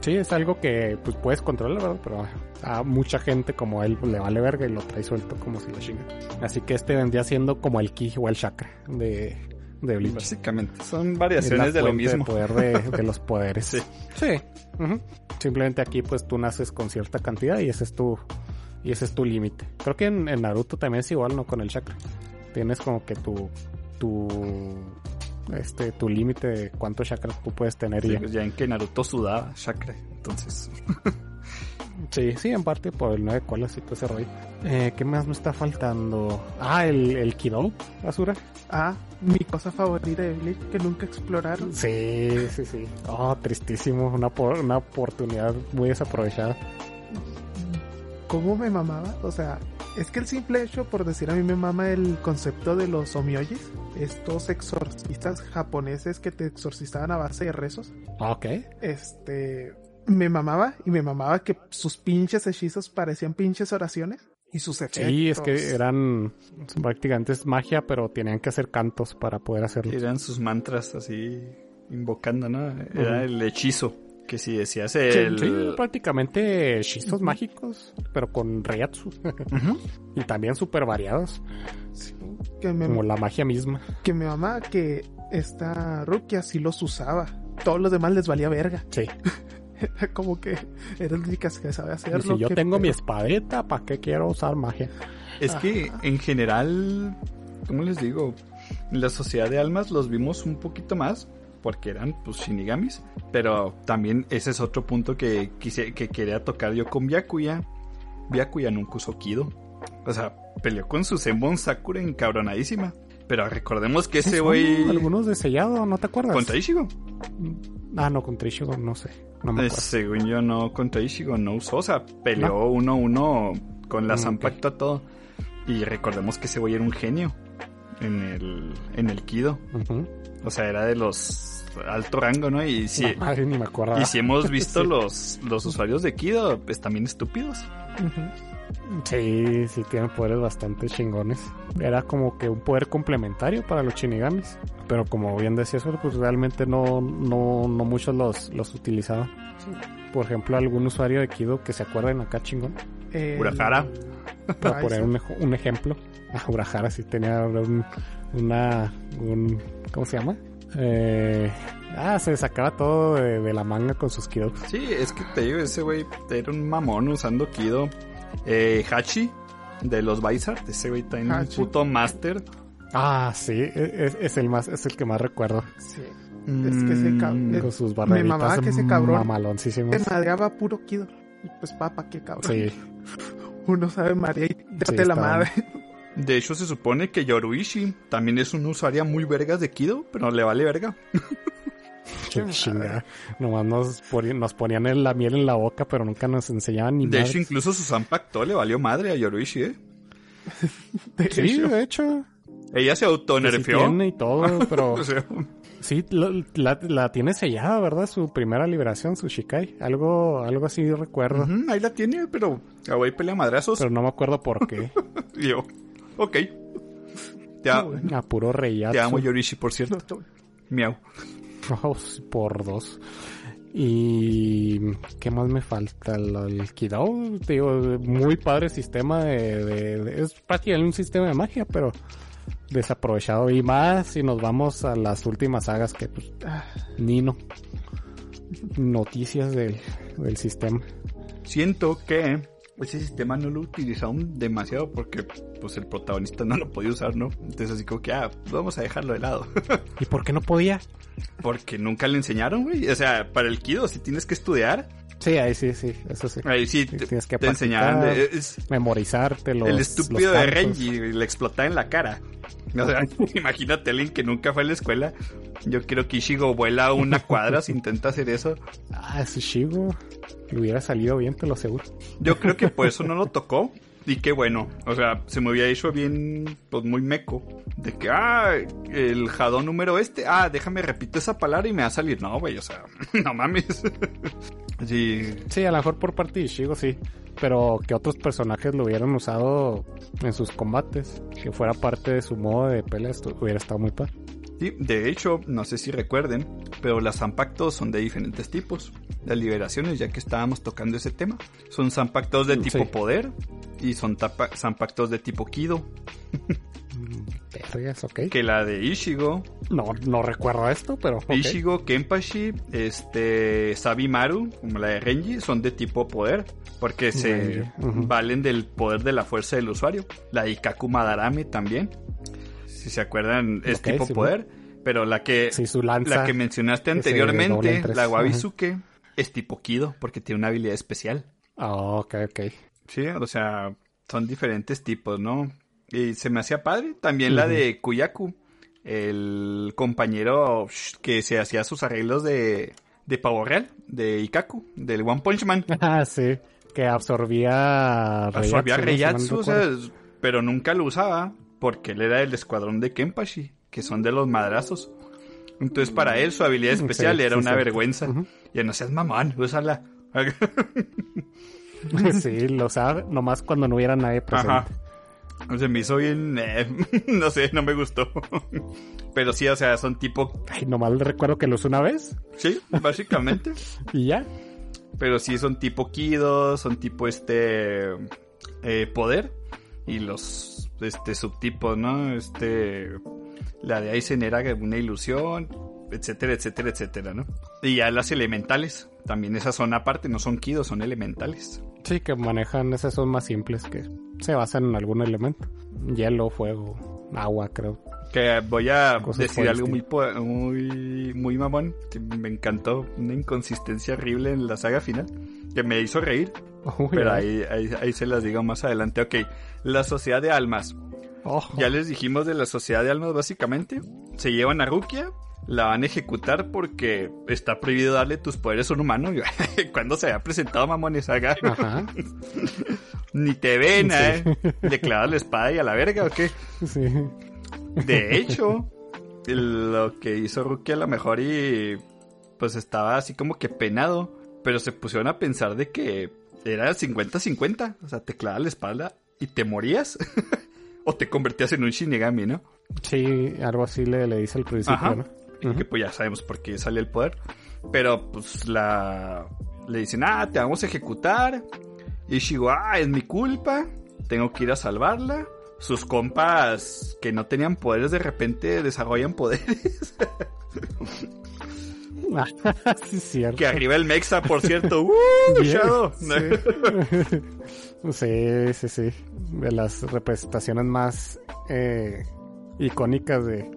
Sí, es algo que pues puedes controlar, ¿verdad? Pero a mucha gente como él pues, le vale verga y lo trae suelto como si lo chinga. Así que este vendría siendo como el ki o el chakra de, de Bleach. Básicamente. Son Es variaciones la de lo mismo. poder de, de los poderes. Sí. Sí. Simplemente aquí pues tú naces con cierta cantidad y ese es tu y ese es tu límite. Creo que en, en Naruto también es igual, ¿no? Con el chakra. Tienes como que tu tu este tu límite de cuánto chakra tú puedes tener Sí, ya. pues ya en que Naruto sudaba chakra. Entonces, Sí, sí, en parte por el 9 colas y todo ese rollo. Eh, ¿Qué más me está faltando? Ah, el, el Kido, Asura. Ah, mi cosa favorita de Bleach que nunca exploraron. Sí, sí, sí. Oh, tristísimo. Una, por- una oportunidad muy desaprovechada. ¿Cómo me mamaba? O sea, es que el simple hecho, por decir a mí me mama el concepto de los omiyojis, estos exorcistas japoneses que te exorcizaban a base de rezos. Ok. Este, me mamaba y me mamaba que sus pinches hechizos parecían pinches oraciones y sus efectos. Sí, es que eran prácticamente es magia, pero tenían que hacer cantos para poder hacerlo. eran sus mantras así invocando, ¿no? Era el hechizo. Que si decías el... sí, prácticamente hechizos mágicos, pero con Reiatsu. Ujú. y también súper variados, Sí, que me, como la magia misma. que me mamaba que esta Rukia sí los usaba. Todos los demás les valía verga. Sí. Era como que era la única que sabe Y hacerlo. si yo tengo mi espadeta, ¿para qué quiero usar magia? Es que en general, ¿cómo les digo? En la sociedad de almas los vimos un poquito más porque eran pues shinigamis, pero también ese es otro punto que quise, que quería tocar yo con Byakuya. Byakuya nunca usó Kido. O sea, peleó con su Zenbon Sakura encabronadísima. Pero recordemos que ese güey Algunos de sellado, ¿no te acuerdas? contra Ishigo. Ah, no, contra Ishigo, no sé. No me Eh, acuerdo. según yo no contra Ishigo no usó, o sea, peleó uno a uno con la Mm, Zanpakuto a todo. Y recordemos que ese güey era un genio en el, en el Kido. O sea, era de los alto rango, ¿no? Y si, madre, ni me acuerdo. y si hemos visto Sí. los, los usuarios de Kido, pues también estúpidos. Sí, sí, tienen poderes bastante chingones. Era como que un poder complementario para los shinigamis. Pero como bien decía eso, pues realmente no, no, no muchos los, los utilizaban. Por ejemplo, algún usuario de Kido que se acuerden acá chingón. El- Urahara. Para poner un, ej- un ejemplo. Ah, Urahara sí tenía un, una, un, ¿cómo se llama? Eh, ah, se sacaba todo de, de la manga con sus Kido. Sí, es que te digo, ese güey era un mamón usando Kido. Eh, Hachi, de los Bizart, ese güey un Hachi. puto master. Ah, sí, e- es, es el más, es el que más recuerdo. Sí. Es que ese cabrón- Mm, Con sus mamaba barreritas que ese cabrón- mamaloncísimas. Se madreaba puro Kido. Y pues papa, qué cabrón. Sí, Uno sabe María y date la madre. De hecho, se supone que Yoruishi también es un usuario muy vergas de Kido, pero le vale verga. qué chingada. Nomás nos, poni- nos ponían en la miel en la boca, pero nunca nos enseñaban ni De madres. hecho, incluso Susan Pacto le valió madre a Yoruishi, ¿eh? De Sí, hecho. de hecho. Ella se sí autonerfeó. tiene y todo, pero O sea, sí, lo- la, la tiene sellada, ¿verdad? Su primera liberación, su Shikai. Algo, algo así recuerdo. ahí la tiene, pero güey pelea madrazos. Pero no me acuerdo por qué. Y yo, ok. Te, a- A puro reyazo. te amo, Yorishi, por cierto. Miau. Por dos. Y ¿qué más me falta? El Kidao, muy padre sistema de, es prácticamente un sistema de magia, pero desaprovechado y más si nos vamos a las últimas sagas que pues ah, Nino. Noticias del sistema. Siento que ese sistema no lo utilizaron demasiado porque pues el protagonista no lo podía usar, ¿no? Entonces así como que, ah, vamos a dejarlo de lado. ¿Y por qué no podía? porque nunca le enseñaron, güey. O sea, para el Kido, si tienes que estudiar, Sí, ahí sí, sí, eso sí. ahí sí te, tienes que te enseñaban. de- es Memorizarte los el estúpido los de. Renji le explotaba en la cara. O sea, imagínate alguien que nunca fue a la escuela. Yo quiero que Ishigo vuela una cuadra si intenta hacer eso. Ah, ese Shigo. Le hubiera salido bien, te lo aseguro. Yo creo que por eso no lo tocó. Y qué bueno. O sea, se me había hecho bien, pues muy meco. De que, ah, el jadón número este. Ah, déjame repito esa palabra y me va a salir. No, güey, o sea, no mames. Sí, Sí, a lo mejor por parte de Shigo sí. Pero que otros personajes lo hubieran usado en sus combates. Que fuera parte de su modo de pelea, esto hubiera estado muy padre. Sí, de hecho, no sé si recuerden, pero las Zampactos son de diferentes tipos. Las liberaciones, ya que estábamos tocando ese tema, son Zampactos de tipo Sí. poder y son Zampactos de tipo Kido. Mm. Que la de Ishigo, No, no recuerdo esto, pero. ok. Ishigo, Kenpachi, este, Sabimaru, como la de Renji, son de tipo poder. Porque se valen del poder de la fuerza del usuario. La de Ikaku Madarame también. Si se acuerdan, es tipo sí, poder. Pero la que Sí, su lanza. La que mencionaste que anteriormente, la Wabizuke, es tipo Kido, porque tiene una habilidad especial. Ah, ok, ok. Sí, o sea, son diferentes tipos, ¿no? Y se me hacía padre. También la de Kuyaku, el compañero que se hacía sus arreglos de, de pavo real, de Ikaku, del One Punch Man. Ah, sí. Que absorbía. Absorbía Reiatsu, Reiatsu, si mal o sea, pero nunca lo usaba, porque él era del escuadrón de Kenpachi, que son de los madrazos. Entonces, para él, su habilidad Sí, especial sí, era una sí. vergüenza. Ya no seas mamón, úsala. sí, lo usaba nomás cuando no hubiera nadie presente. Ajá. Se me hizo bien. eh, no sé, no me gustó. Pero sí, o sea, son tipo. Ay, nomás recuerdo que lo usé una vez Sí, básicamente. y ya. Pero sí son tipo Kido, son tipo este. eh, poder. Y los este subtipos, ¿no? Este. La de Aizen era una ilusión. Etcétera, etcétera, etcétera, ¿no? Y ya las elementales. También esas son aparte, no son Kido, son elementales. Sí, que manejan, esas son más simples que se basan en algún elemento. Hielo, fuego, agua, creo. Que voy a Cosas decir algo muy, muy, muy mamón. Que me encantó. Una inconsistencia horrible en la saga final. Que me hizo reír. Uy, Pero ahí, ahí, ahí se las digo más adelante. Ok, la sociedad de almas. Ojo. Ya les dijimos de la sociedad de almas básicamente. Se llevan a Rukia. La van a ejecutar porque está prohibido darle tus poderes a un humano. ¿Cuándo se había presentado mamones acá? Ajá. Ni te ven, Sí. ¿eh? Le clavas la espada y a la verga, ¿o qué? Sí. De hecho, lo que hizo Rukia a lo mejor y pues estaba así como que penado, pero se pusieron a pensar de que era 50-50, o sea, te clavas la espalda y te morías o te convertías en un Shinigami, ¿no? Sí, algo así le, le dice al principio, Ajá. ¿no? Que pues ya sabemos por qué sale el poder. Pero pues la le dicen, "Ah, te vamos a ejecutar." Y Shigo, "Ah, es mi culpa. Tengo que ir a salvarla." Sus compas que no tenían poderes de repente desarrollan poderes. sí, cierto. Que arriba el Mexa, por cierto. ¡Uh, Shadow! Sí. sí, sí, sí. De las representaciones más eh, icónicas de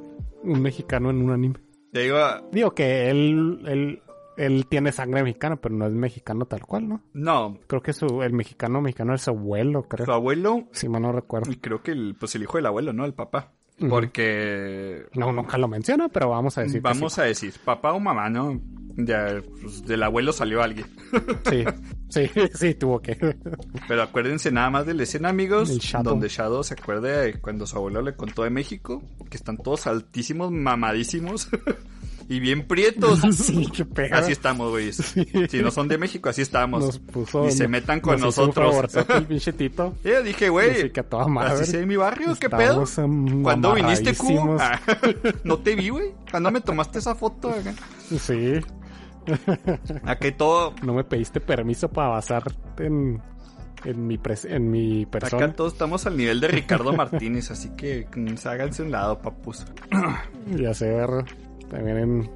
un mexicano en un anime. Te digo, Digo que él, él, él tiene sangre mexicana, pero no es mexicano tal cual, ¿no? no, Creo que su, el mexicano mexicano es su abuelo, creo. su abuelo Si mal no recuerdo. y creo que el, pues el hijo del abuelo, ¿no? El papá. Porque No, nunca lo menciona, pero vamos a decir vamos a decir, papá o mamá, ¿no? Ya, pues, del abuelo salió alguien. sí. Sí, sí, tuvo que. Pero acuérdense nada más de la escena, amigos, Shadow. donde Shadow se acuerda de cuando su abuelo le contó de México, que están todos altísimos, mamadísimos y bien prietos. sí. Así estamos, güey. Si no son de México, así estamos. Puso. y se metan con nos nosotros. Yo dije, Así güey, a así ve mi barrio, ¿qué pedo? ¿Cuándo viniste, Q? amarradísimos. Ah, no te vi, güey. ¿Cuándo me tomaste esa foto? acá? Sí. Acá todo, No me pediste permiso para basarte en, en, mi, pres- en mi persona. acá todos estamos al nivel de Ricardo Martínez, así que háganse un lado, papus. Y hacer. También en.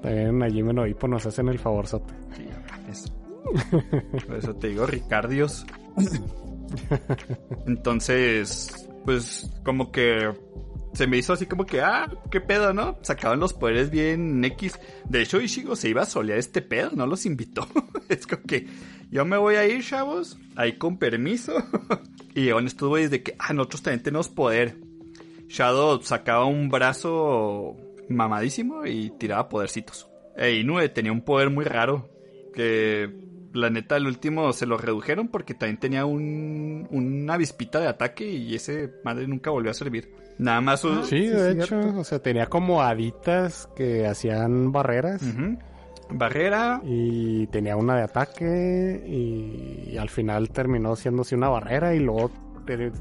También allí Menoipo nos hacen el favorzote. Sí, eso. Por eso te digo, Ricardios. Entonces, pues como que se me hizo así como que, ah, qué pedo, ¿no? Sacaban los poderes bien X. De hecho, Ishigo se iba a solear este pedo, no los invitó. es como que yo me voy a ir, chavos, ahí con permiso. y León estuvo desde que, ah, nosotros también tenemos poder. Shadow sacaba un brazo mamadísimo y tiraba podercitos. E Inoue tenía un poder muy raro. Que la neta, el último se lo redujeron porque también tenía un, una avispita de ataque y ese madre nunca volvió a servir. Nada más su- Sí, sí, de cierto. hecho. O sea, tenía como haditas que hacían barreras. Barrera. Y tenía una de ataque. Y, y al final terminó siéndose una barrera. Y luego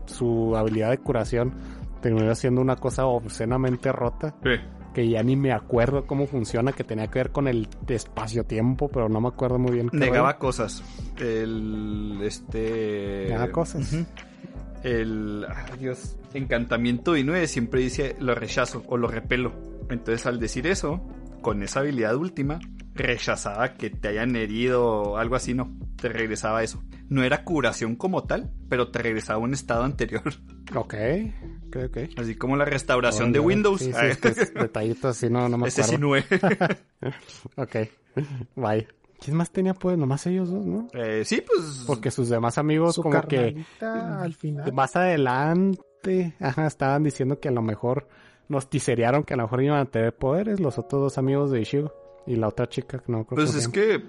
su habilidad de curación terminó siendo una cosa obscenamente rota. Sí. Que ya ni me acuerdo cómo funciona. Que tenía que ver con el espacio-tiempo. Pero no me acuerdo muy bien. Negaba cosas. El. Este. Negaba cosas. El. ah, Dios. Encantamiento de Inoue siempre dice lo rechazo o lo repelo. Entonces, al decir eso, con esa habilidad última, rechazaba que te hayan herido o algo así, no. Te regresaba eso. No era curación como tal, pero te regresaba a un estado anterior. Ok. Ok, ok. Así como la restauración de Windows. Sí, sí, es que es detallito así, no, no me Ese sí no es. Ok. Bye. ¿Quién más tenía pues? Nomás ellos dos, ¿no? Eh, sí, pues. Porque sus demás amigos Su como que al final. más adelante, ajá, estaban diciendo que a lo mejor nos tiserearon que a lo mejor iban a tener poderes los otros dos amigos de Ishigo y la otra chica que no creo Pues es se que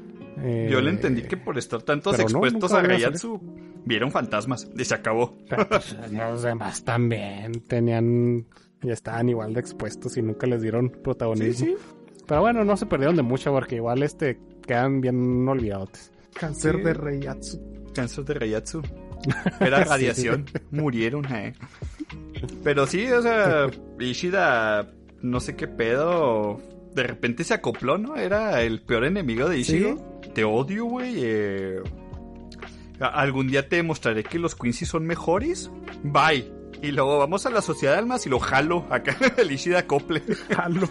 yo le Eh, entendí que por estar tantos no, expuestos a Gayatsu, vieron fantasmas y se acabó. pero, pues, los demás también tenían ya estaban igual de expuestos y nunca les dieron protagonismo. Pero bueno, no se perdieron de mucho porque igual este quedan bien olvidados. Cáncer Sí. de Reiatsu. Cáncer de Rayatsu. Era Sí, radiación. Murieron, eh. Pero sí, o sea, Ishida, no sé qué pedo. De repente se acopló, ¿no? Era el peor enemigo de Ishigo. Te odio, güey. eh. Algún día te demostraré que los Quincy son mejores. Bye. Y luego vamos a la sociedad de almas y lo jalo. Acá el Ishida acople. Jalo.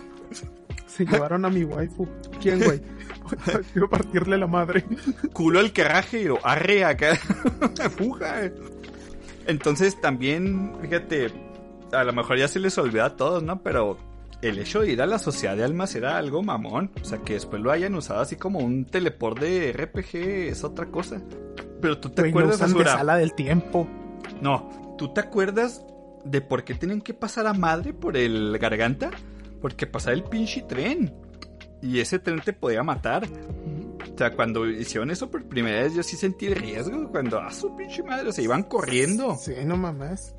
Se llevaron a mi waifu. ¿Quién, güey? Quiero partirle la madre. culo el querraje y lo arre acá. Fuga. Entonces también, fíjate, a lo mejor ya se les olvida a todos, ¿no? Pero el hecho de ir a la sociedad de almas era algo mamón. O sea, que después lo hayan usado así como un teleport de RPG es otra cosa. Pero tú te no acuerdas, usan de sala del tiempo. No, ¿tú te acuerdas de por qué tienen que pasar a madre por el garganta? Porque pasaba el pinche tren. Y ese tren te podía matar. O sea, cuando hicieron eso por primera vez, yo sí sentí el riesgo. Cuando, a su pinche madre, se iban corriendo. Sí, no mames.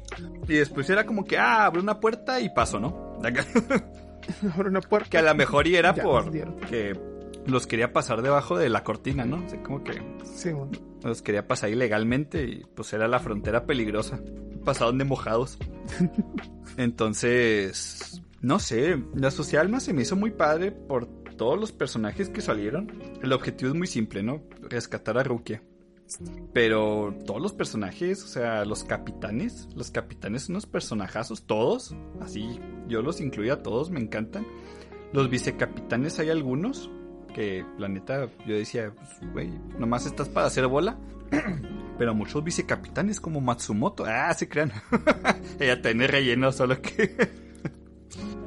Y después era como que, ah, abre una puerta y paso, ¿no? Abre una puerta. que a lo mejor y era Ya por que los quería pasar debajo de la cortina, ¿no? O sea, como que Sí, bueno. los quería pasar ilegalmente y pues era la frontera peligrosa. Pasaron de mojados. Entonces, no sé, la sociedad alma se me hizo muy padre por todos los personajes que salieron. El objetivo es muy simple, ¿no? Rescatar a Rukia. Pero todos los personajes, o sea, los capitanes, los capitanes son unos personajazos, todos, así, yo los incluyo a todos, me encantan. Los vicecapitanes hay algunos que, la neta, yo decía, pues, güey, nomás estás para hacer bola. Pero muchos vicecapitanes como Matsumoto, ah, se crean. Ella tiene relleno, solo que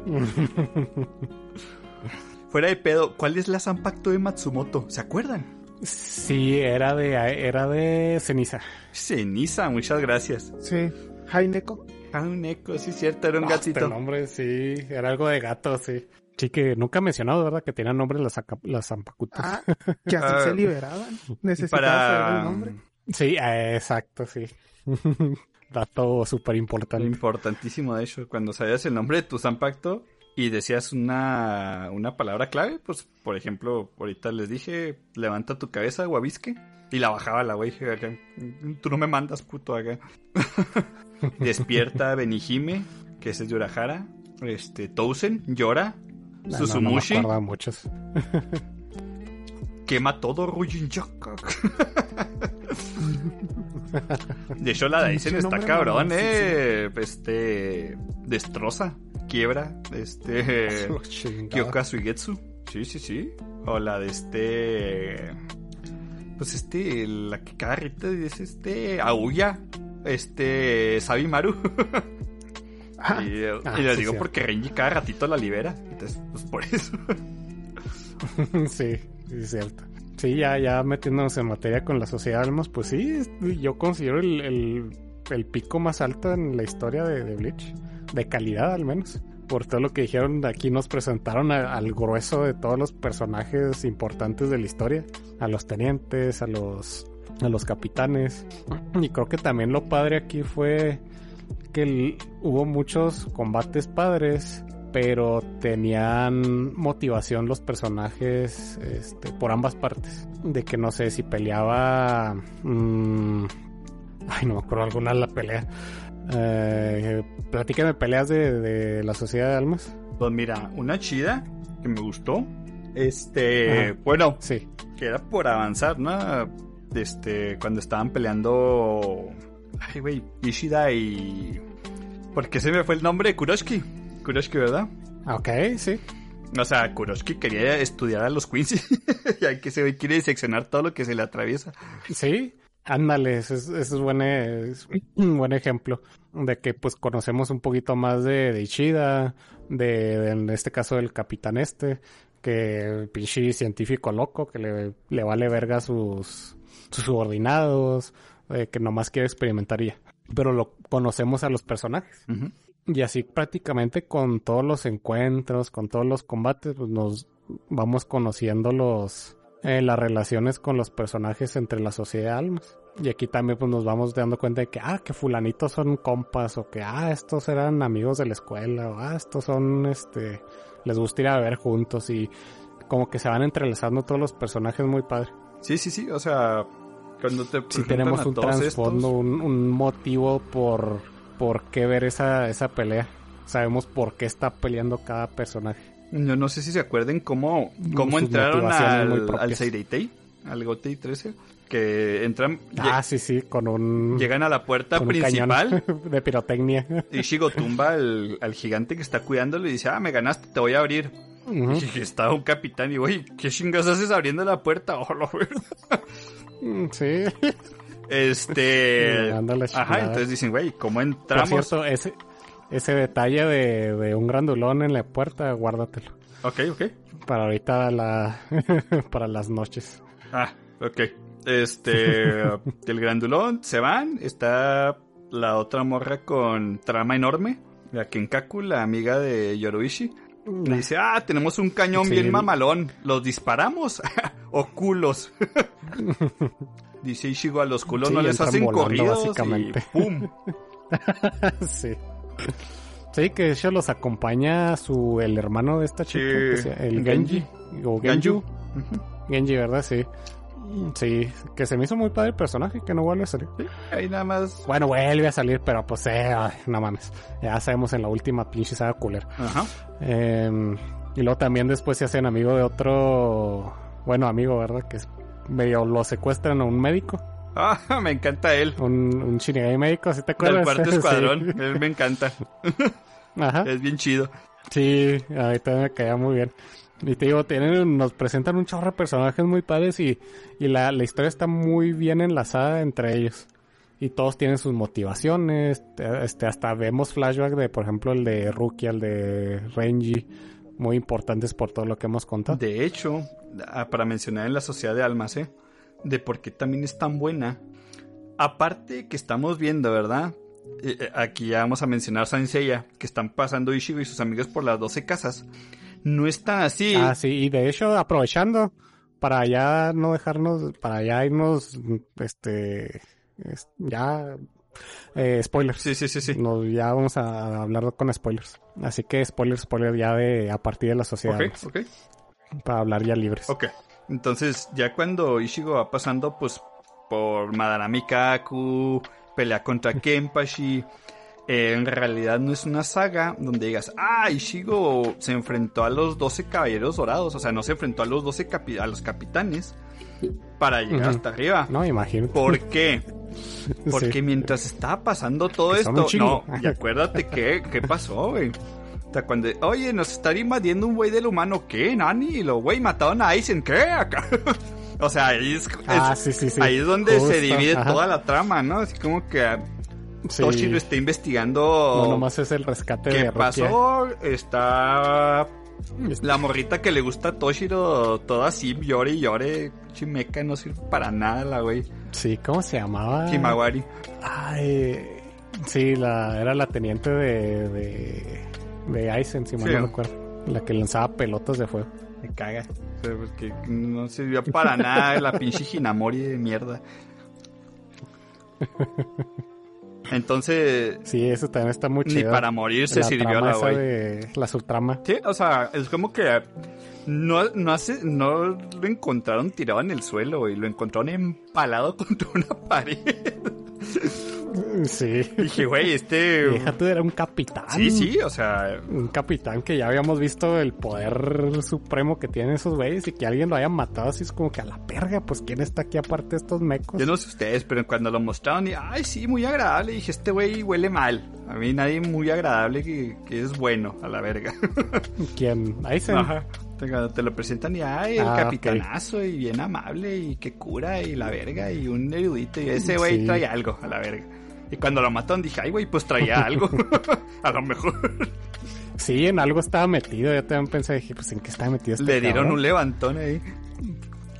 fuera de pedo, ¿cuál es la Zanpakuto de Matsumoto? ¿Se acuerdan? Sí, era de, era de ceniza. Ceniza, muchas gracias. Sí, Haineko. Ah, un eco, sí, cierto, era un Ah, gatito. Este nombre, sí, era algo de gato, sí. Sí, que nunca he mencionado, ¿verdad? Que tenían nombre las, las zampacutas. Ah, que así Ah. se liberaban. Necesitaba saber Para... el nombre. Sí, eh, exacto, sí. Dato súper importante. Importantísimo, de hecho, cuando sabías el nombre de tu Zanpakuto y decías una, una palabra clave, pues, por ejemplo, ahorita les dije, levanta tu cabeza, guabisque, y la bajaba la güey, tú no me mandas, puto, acá. Despierta Benihime, que ese es de Urahara, este, Tousen, llora, No, no, Susumushi, No, me acuerdo muchos. quema todo Rujin. De hecho, la Daisen está cabrón, eh. Este. Destroza, quiebra. Este. Chingada. Kyoka Suigetsu. Sí, sí, sí. O la de este. Pues este. La que cada rita es este. Aoya. Este. Sabimaru. Ah, y Ah, y lo sí, digo porque Renji cada ratito la libera. Entonces, pues por eso. sí, sí, es cierto. Sí, ya, ya metiéndonos en materia con la sociedad de almas, pues sí, yo considero el, el, el pico más alto en la historia de, de Bleach. De calidad, al menos. Por todo lo que dijeron, aquí nos presentaron al grueso de todos los personajes importantes de la historia. A los tenientes, a los, a los capitanes. Y creo que también lo padre aquí fue que hubo muchos combates padres, pero tenían motivación los personajes este, por ambas partes. De que no sé si peleaba. mm, ay, no me acuerdo alguna la pelea. Eh, platícame peleas de, de la Sociedad de Almas. Pues mira, una chida que me gustó. Este. Ajá. Bueno, Sí. que era por avanzar, ¿no? Este, cuando estaban peleando. Ay, güey, Ishida y. ¿Por qué se me fue el nombre de Kuroshki? Kuroshki, ¿verdad? Ah, Ok, sí. O sea, Kuroshki quería estudiar a los Quincy. y hay que se quiere diseccionar todo lo que se le atraviesa. Sí, ándale, ese es, ese es buen, es un buen ejemplo de que pues conocemos un poquito más de, de Ishida, de, de- en este caso del capitán este, que pinche científico loco, que le, le vale verga a sus, sus subordinados, eh, que nomás quiere experimentar ya. Pero lo conocemos a los personajes. Y así prácticamente con todos los encuentros, con todos los combates, pues nos vamos conociendo los eh, las relaciones con los personajes entre la sociedad de almas. Y aquí también pues nos vamos dando cuenta de que, ah, que fulanitos son compas, o que, ah, estos eran amigos de la escuela, o ah, estos son, este, les gusta ir a beber juntos y como que se van entrelazando todos los personajes muy padre. Sí, sí, sí. O sea, cuando te Si tenemos un trasfondo, un, un motivo por, por qué ver esa, esa pelea. Sabemos por qué está peleando cada personaje. Yo no sé si se acuerden cómo, cómo entraron al, al Seireitei, al Gotei 13, que entran, Ah, sí, sí, con un, llegan a la puerta principal de pirotecnia. y Shigo tumba al, al gigante que está cuidándolo y dice, ah, me ganaste, te voy a abrir. Ujú. Y estaba un capitán y, güey, ¿qué chingas haces abriendo la puerta? Oh, verga. Mm, Sí. Este... Ajá, entonces dicen, güey, ¿cómo Por entramos? cierto, ese, ese detalle de, de un grandulón en la puerta, guárdatelo. Ok, ok. Para ahorita la, para las noches. Ah, ok. Este, el grandulón, se van, está la otra morra con trama enorme, la Kenkaku, la amiga de Yoruishi. Le dice, ah, tenemos un cañón Sí. bien mamalón, ¿los disparamos? ¿O culos? dice Ishigo, a los culos Sí, no les hacen corridos básicamente. y ¡pum! sí. Sí, que hecho los acompaña su el hermano de esta chica, Sí, que se- el Genji, o Ganju. Genju. Genji, ¿verdad? Sí. Sí, que se me hizo muy padre el personaje, que no vuelve a salir. Ahí nada más. Bueno, vuelve a salir, pero pues, eh, ay, no mames. Ya sabemos en la última pinche saga culera. Ajá. Eh, y luego también después se hacen amigo de otro, bueno, amigo, ¿verdad? Que es medio lo secuestran a un médico, Ah, me encanta él. un, un Shinigami médico, ¿sí te Del acuerdas? cuarto Sí. escuadrón. Él me encanta. Ajá. Es bien chido. Sí, ahorita me caía muy bien. Y te digo, tienen, nos presentan un chorro de personajes muy padres y, y la, la historia está muy bien enlazada entre ellos. Y todos tienen sus motivaciones. Este, hasta vemos flashback de, por ejemplo, el de Rookie, el de Renji. muy importantes por todo lo que hemos contado. De hecho, para mencionar en la sociedad de almas, ¿eh? De por qué también es tan buena. Aparte que estamos viendo, ¿verdad? Eh, eh, aquí ya vamos a mencionar Saint Seiya, que están pasando Ishigo y sus amigos por las 12 casas. No es tan así. Ah, sí, y de hecho, aprovechando, para ya no dejarnos, para ya irnos, este, es- ya, eh, spoilers. Sí, sí, sí, sí. Nos, ya vamos a hablar con spoilers. Así que spoiler, spoiler ya de a partir de la sociedad. Ok, ok. Para hablar ya libres. Ok. Entonces, ya cuando Ishigo va pasando, pues, por Madarami Kaku, pelea contra Kenpachi, eh, en realidad no es una saga donde digas, ah, Ishigo se enfrentó a los 12 caballeros dorados, o sea, no se enfrentó a los 12 capi- a los capitanes para llegar hasta arriba. No, imagínate. ¿Por qué? Porque Sí. mientras estaba pasando todo Que esto, no, y acuérdate que, ¿qué pasó, güey? Sea, cuando, oye, nos están invadiendo un güey del humano, ¿qué, Nani? Y los güey mataron a Aizen, ¿qué? Acá. o sea, ahí es, Ah, es- sí, sí, sí. ahí es donde Justo, se divide ajá. toda la trama, ¿no? Así como que ah, Sí. Toshiro está investigando No, nomás es el rescate qué de pasó, está la morrita que le gusta a Toshiro, toda así, llore y llore, chimeca, no sirve para nada la güey, Sí, ¿cómo se llamaba? Himawari. Ay, sí, la, era la teniente de, de, de Aizen, si mal Sí. no recuerdo. La que lanzaba pelotas de fuego. Me caga. O sea, porque no sirvió para nada la pinche Hinamori de mierda. Entonces, Sí, eso también está muy ni chido. para morirse la sirvió la güey. de la subtrama. Sí, o sea, es como que no, no, hace, no lo encontraron tirado en el suelo y lo encontraron empalado contra una pared. Sí. Dije, güey, este... Deja tú, era un capitán. Sí, sí, o sea, Un capitán que ya habíamos visto el poder supremo que tienen esos güeyes y que alguien lo haya matado así es como que a la perga, pues quién está aquí aparte de estos mecos. yo no sé ustedes, pero cuando lo mostraron, y, ay, sí, muy agradable. Dije, este güey huele mal. A mí nadie muy agradable que, que es bueno, a la verga. ¿Quién? Aizen. Ajá. Te, te lo presentan y, ay, el Ah, capitanazo, y bien amable, y que cura, y la verga, y un erudito, y ese güey Sí. trae algo, a la verga. Y cuando lo mataron dije, ay, güey, pues traía algo. a lo mejor Sí, en algo estaba metido. Yo también pensé, dije, pues en qué estaba metido este le dieron cabrón? un levantón ahí.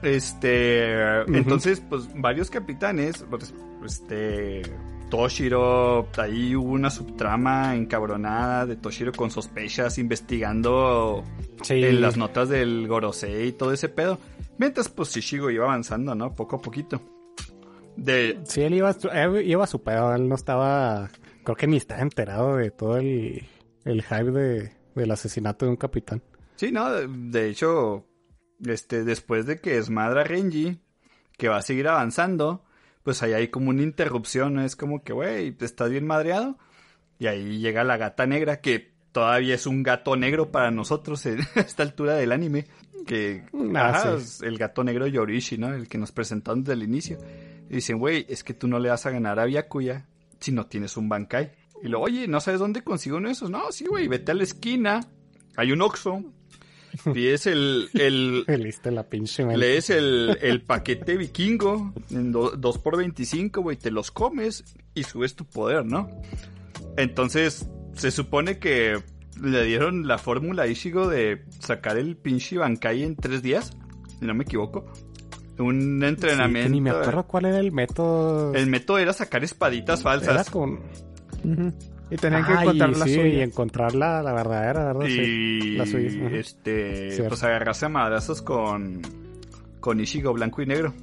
Este, entonces, pues varios capitanes, pues, este, Toshiro, ahí hubo una subtrama encabronada de Toshiro con sospechas investigando Sí. en las notas del Gorosei y todo ese pedo. Mientras pues Shishigo iba avanzando, ¿no? Poco a poquito. De... Sí, él iba, a él iba a su pedo, él no estaba, creo que ni estaba enterado de todo el, el hype de, del asesinato de un capitán. Sí, no, de, de hecho, este, después de que desmadra a Renji, que va a seguir avanzando, pues ahí hay como una interrupción, ¿no? Es como que, güey, estás bien madreado. Y ahí llega la gata negra, que todavía es un gato negro para nosotros en esta altura del anime. Que, Ah, ajá, sí. es el gato negro Yorishi, ¿no? El que nos presentaron desde el inicio. Y dicen, güey, es que tú no le vas a ganar a Byakuya si no tienes un Bankai. Y luego, oye, ¿no sabes dónde consigo uno de esos? No, sí, güey, vete a la esquina. Hay un Oxxo. Pides el, el, Leíste la pinche mente. lees el, el paquete vikingo en 2 por 25, güey, te los comes y subes tu poder, ¿no? Entonces, se supone que le dieron la fórmula a Ishigo de sacar el pinche Bankai en tres días, si no me equivoco. Un Sí, entrenamiento. que ni me acuerdo cuál era el método. El método era sacar espaditas Era falsas. con... Y tenían que encontrar la sí, suya. y encontrar la, la verdadera, ¿verdad? Sí. Y la suya, este, Cierto. pues agarrarse a madrazos con, con Ishigo blanco y negro.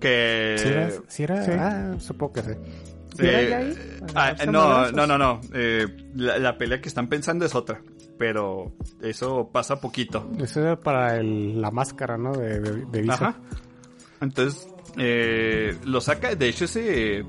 Que ¿Sí era? sí era? Sí. Ah, supongo que sí. ¿Sí era Eh, ah, ¿Agarrarse a no, no, no, no. Eh, la, la pelea que están pensando es otra. Pero eso pasa poquito. Eso era para el, la máscara, ¿no? De, de, de Visa. Ajá. Entonces, eh, lo saca. De hecho, ese,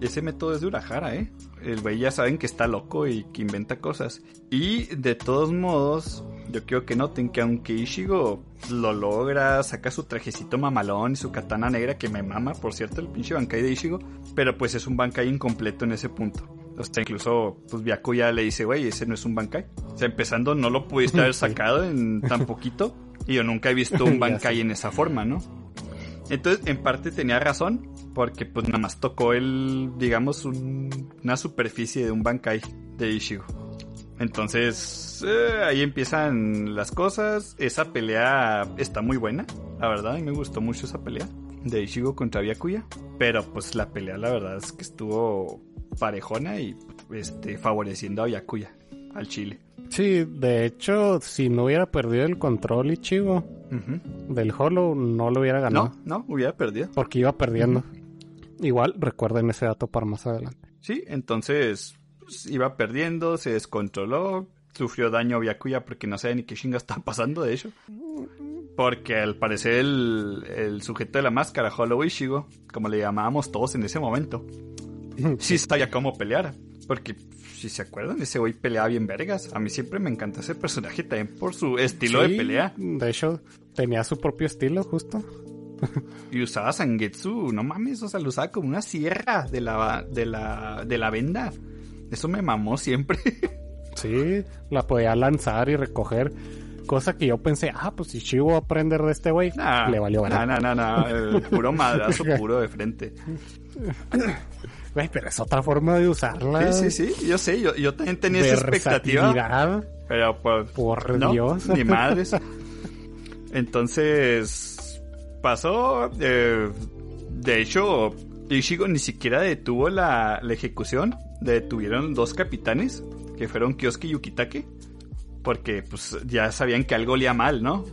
ese método es de Urahara, ¿eh? El güey ya saben que está loco y que inventa cosas. Y de todos modos, yo quiero que noten que aunque Ishigo lo logra, saca su trajecito mamalón y su katana negra, que me mama, por cierto, el pinche Bankai de Ishigo, pero pues es un Bankai incompleto en ese punto. O sea, incluso, pues Byakuya le dice, güey, ese no es un Bankai. O sea, empezando, no lo pudiste haber sacado en tan poquito. Y yo nunca he visto un Ya Bankai en esa forma, ¿no? Entonces, en parte tenía razón, porque pues nada más tocó el, digamos, un- una superficie de un Bankai de Ishigo. Entonces, eh, ahí empiezan las cosas. Esa pelea está muy buena, la verdad, y me gustó mucho esa pelea de Ishigo contra Byakuya. Pero pues la pelea, la verdad es que estuvo parejona y este, favoreciendo a Byakuya, al Chile. Sí, de hecho, si no hubiera perdido el control Ichigo Ujú. del Hollow, no lo hubiera ganado. No, no, hubiera perdido. Porque iba perdiendo. Igual, recuerden ese dato para más adelante. Sí, entonces pues, iba perdiendo, se descontroló, sufrió daño Byakuya porque no sabía ni qué chinga está pasando, de hecho. Porque al parecer el, el sujeto de la máscara, Hollow Ishigo, como le llamábamos todos en ese momento, sí sabía cómo pelear. Porque, si se acuerdan, ese güey peleaba bien vergas. A mí siempre me encanta ese personaje también por su estilo de pelea. De hecho, tenía su propio estilo, justo. Y usaba Sangetsu, no mames, o sea, lo usaba como una sierra de la, de la, de la venda. Eso me mamó siempre. Sí, la podía lanzar y recoger. Cosa que yo pensé, ah, pues si Ichigo va a aprender de este güey, Nah, le valió ganar. nah, nah, nah, el puro madrazo puro de frente. Güey, pero es otra forma de usarla. Sí, sí, sí, yo sé, yo, yo también tenía esa expectativa. Pero pues, Por no, Dios. ni madres. Entonces, pasó, eh, de hecho, Ishigo ni siquiera detuvo la, la ejecución. Detuvieron dos capitanes, que fueron Kyosuke y Yukitake. Porque pues ya sabían que algo olía mal, ¿no?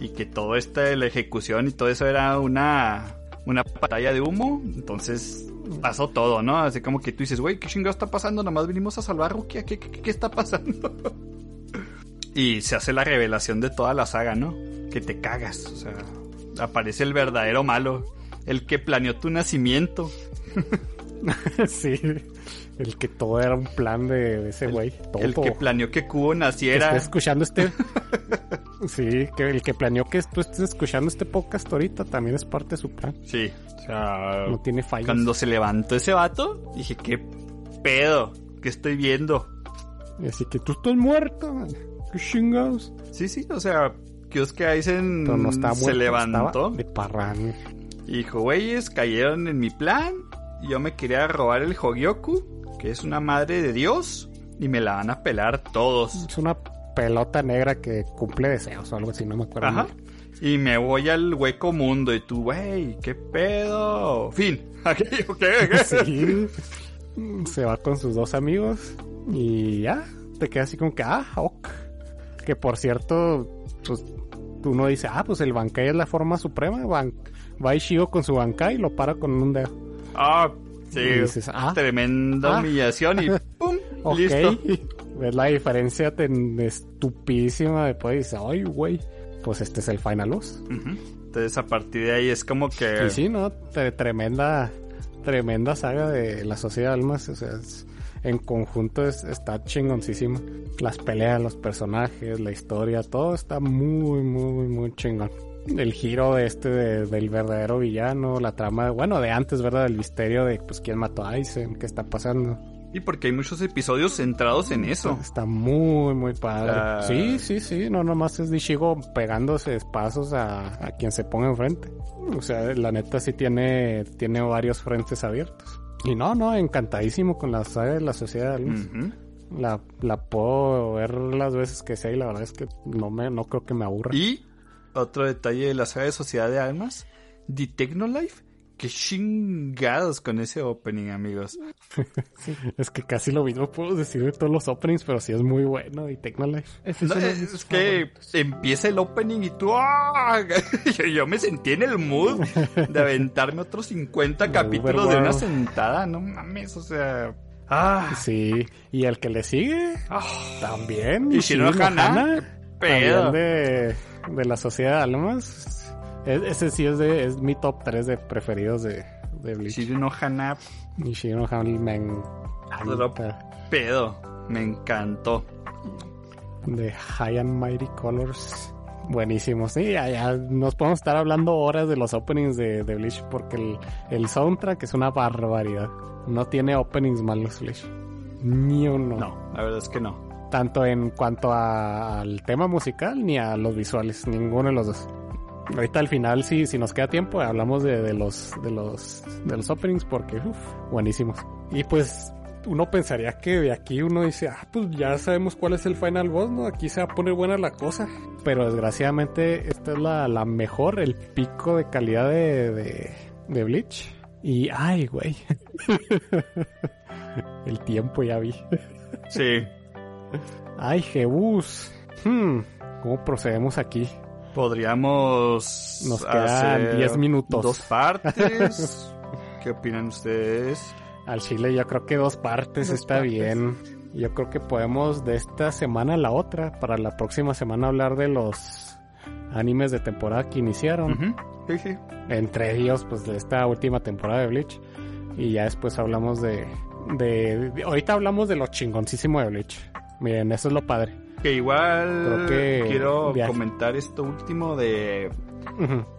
Y que todo esto de la ejecución y todo eso era una, una batalla de humo. Entonces pasó todo, ¿no? Así como que tú dices, güey, ¿qué chingado está pasando? Nomás vinimos a salvar Rukia. ¿Qué, qué, qué está pasando? y se hace la revelación de toda la saga, ¿no? Que te cagas. O sea, aparece el verdadero malo. El que planeó tu nacimiento. sí. El que todo era un plan de, ese güey. Todo. El que planeó que Kubo que naciera. estés escuchando este. sí, que el que planeó que tú estés escuchando este podcast ahorita también es parte de su plan. Sí. Sea, No tiene fallas. cuando se levantó ese vato, dije, ¿qué pedo? ¿Qué estoy viendo? Así que tú estás muerto. man. ¿Qué chingados? Sí, sí, o sea, Aizen Pero no muerto. se levantó de parrán. y dijo, güeyes, cayeron en mi plan. Yo me quería robar el Hogyoku, que es una madre de Dios, y me la van a pelar todos. Es una pelota negra que cumple deseos o algo así, no me acuerdo. Ajá. bien. Y me voy al hueco mundo y tú, güey, ¿qué pedo? Fin. Aquello que... Sí. Se va con sus dos amigos y ya, te queda así como que, ah, ok. Que por cierto, pues uno dice, ah, pues el Bankai es la forma suprema. Ban va Ishigo con su Bankai y lo para con un dedo. Ah, sí. Y dices, ah, Tremenda Ah. humillación y ¡pum! ok. Listo. Ves la diferencia tan estupidísima después y dices, ay, güey, pues este es el Final Boss. Entonces a partir de ahí es como que... Y sí, ¿no? Tre- tremenda, tremenda saga de la Sociedad de Almas. O sea, es- en conjunto es- está chingoncísimo. Las peleas, los personajes, la historia, todo está muy, muy, muy chingón. El giro de este de- del verdadero villano, la trama, bueno, de antes, ¿verdad? Del misterio de, pues, quién mató a Aizen, qué está pasando. Y porque hay muchos episodios centrados en eso. Está muy, muy padre. Ah. Sí, sí, sí. No nomás es Dishigo pegándose espazos a, a quien se ponga enfrente. O sea, la neta sí tiene, tiene varios frentes abiertos. Y no, no, encantadísimo con la saga de la Sociedad de Almas. Ujú. La, la puedo ver las veces que sea y la verdad es que no me, no creo que me aburra. Y otro detalle de la saga de Sociedad de Almas, The Technolife. Qué chingados con ese opening, amigos. Es que casi lo mismo puedo decir de todos los openings, pero sí es muy bueno y Technolife. No, es que empieza el opening y tú... ¡ah! Yo, yo me sentí en el mood de aventarme otros 50 capítulos de una sentada. No mames, o sea... ¡Ah! Sí, y el que le sigue ah, también. Y Shiro Ishino Hana, Hana. pedo. También de, de la Sociedad de Almas. Ese sí es de es mi top 3 de preferidos de, de Bleach. Shiro no Hana, Y Shiro Hana me Otro encanta. pedo. Me encantó. De High and Mighty Colors. Buenísimo. Sí, ya, ya nos podemos estar hablando horas de los openings de, de Bleach porque el, el soundtrack es una barbaridad. No tiene openings malos Bleach. Ni uno. No, la verdad es que no. tanto en cuanto a- al tema musical ni a los visuales, ninguno de los dos. Ahorita al final, si, si nos queda tiempo, hablamos de, de los de los de los openings porque uf, buenísimos. Y pues uno pensaría que de aquí uno dice, ah, pues ya sabemos cuál es el final boss, ¿no? Aquí se va a poner buena la cosa. Pero desgraciadamente esta es la, la mejor, el pico de calidad de, de, de Bleach. Y, ay, güey. el tiempo ya vi. Sí. Ay, Jebus. Hmm, ¿Cómo procedemos aquí? Podríamos Nos quedan hacer 10 minutos. Dos partes. ¿Qué opinan ustedes? Al chile yo creo que dos partes Dos está partes. bien. Yo creo que podemos de esta semana a la otra, para la próxima semana hablar de los animes de temporada que iniciaron. Sí. Entre ellos, pues de esta última temporada de Bleach. Y ya después hablamos de, de, de- Ahorita hablamos de lo chingoncísimo de Bleach. Miren, eso es lo padre. Que igual que quiero viaje. comentar esto último de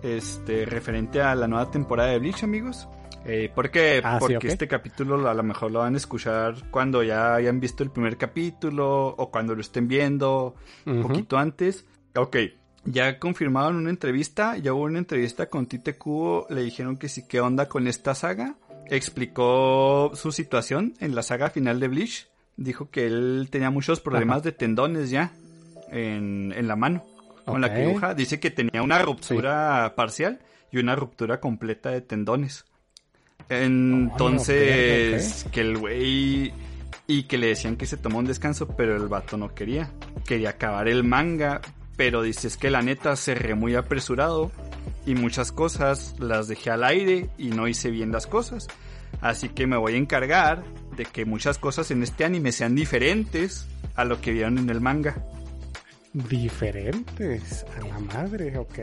este referente a la nueva temporada de Bleach, amigos. Eh, ¿Por qué? Ah, sí, Porque ok. este capítulo a lo mejor lo van a escuchar cuando ya hayan visto el primer capítulo o cuando lo estén viendo un poquito antes. Ok, ya confirmaron una entrevista, ya hubo una entrevista con Tite Kubo, le dijeron que sí, qué onda con esta saga. Explicó su situación en la saga final de Bleach. Dijo que él tenía muchos problemas Ajá. de tendones ya en, en la mano con la dibuja. Dice que tenía una ruptura parcial y una ruptura completa de tendones. Entonces, que el güey... Y que le decían que se tomó un descanso, pero el vato no quería. Quería acabar el manga, pero dices que la neta cerré muy apresurado y muchas cosas las dejé al aire y no hice bien las cosas. Así que me voy a encargar de que muchas cosas en este anime sean diferentes a lo que vieron en el manga. Diferentes. A la madre, ok.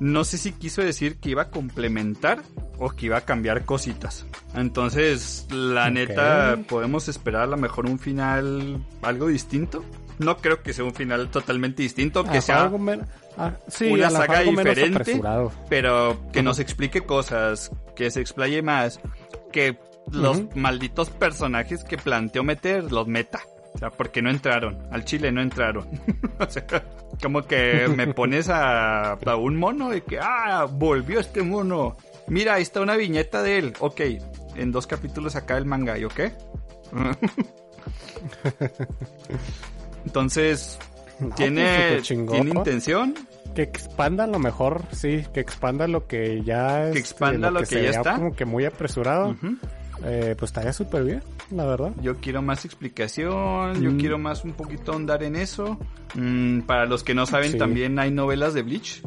No sé si quiso decir que iba a complementar o que iba a cambiar cositas. Entonces, la neta, podemos esperar a lo mejor un final algo distinto. No creo que sea un final totalmente distinto, que Ah, sea algo ah, sí, una saga diferente. pero que nos explique cosas, que se explaye más, que los malditos personajes que planteó meter los meta. O sea, porque no entraron. Al chile no entraron. o sea, como que me pones a, a un mono de que, ah, volvió este mono. Mira, ahí está una viñeta de él. Ok, en dos capítulos acá el manga. ¿Y ok? Entonces, tiene, tiene intención. Que expanda lo mejor, sí, que expanda lo que ya. Que expanda lo que se ya está. como que muy apresurado. Ujú. Eh, pues estaría súper bien, la verdad. Yo quiero más explicación, yo Mm. quiero más un poquito ahondar en eso. Mm, para los que no saben, Sí. también hay novelas de Bleach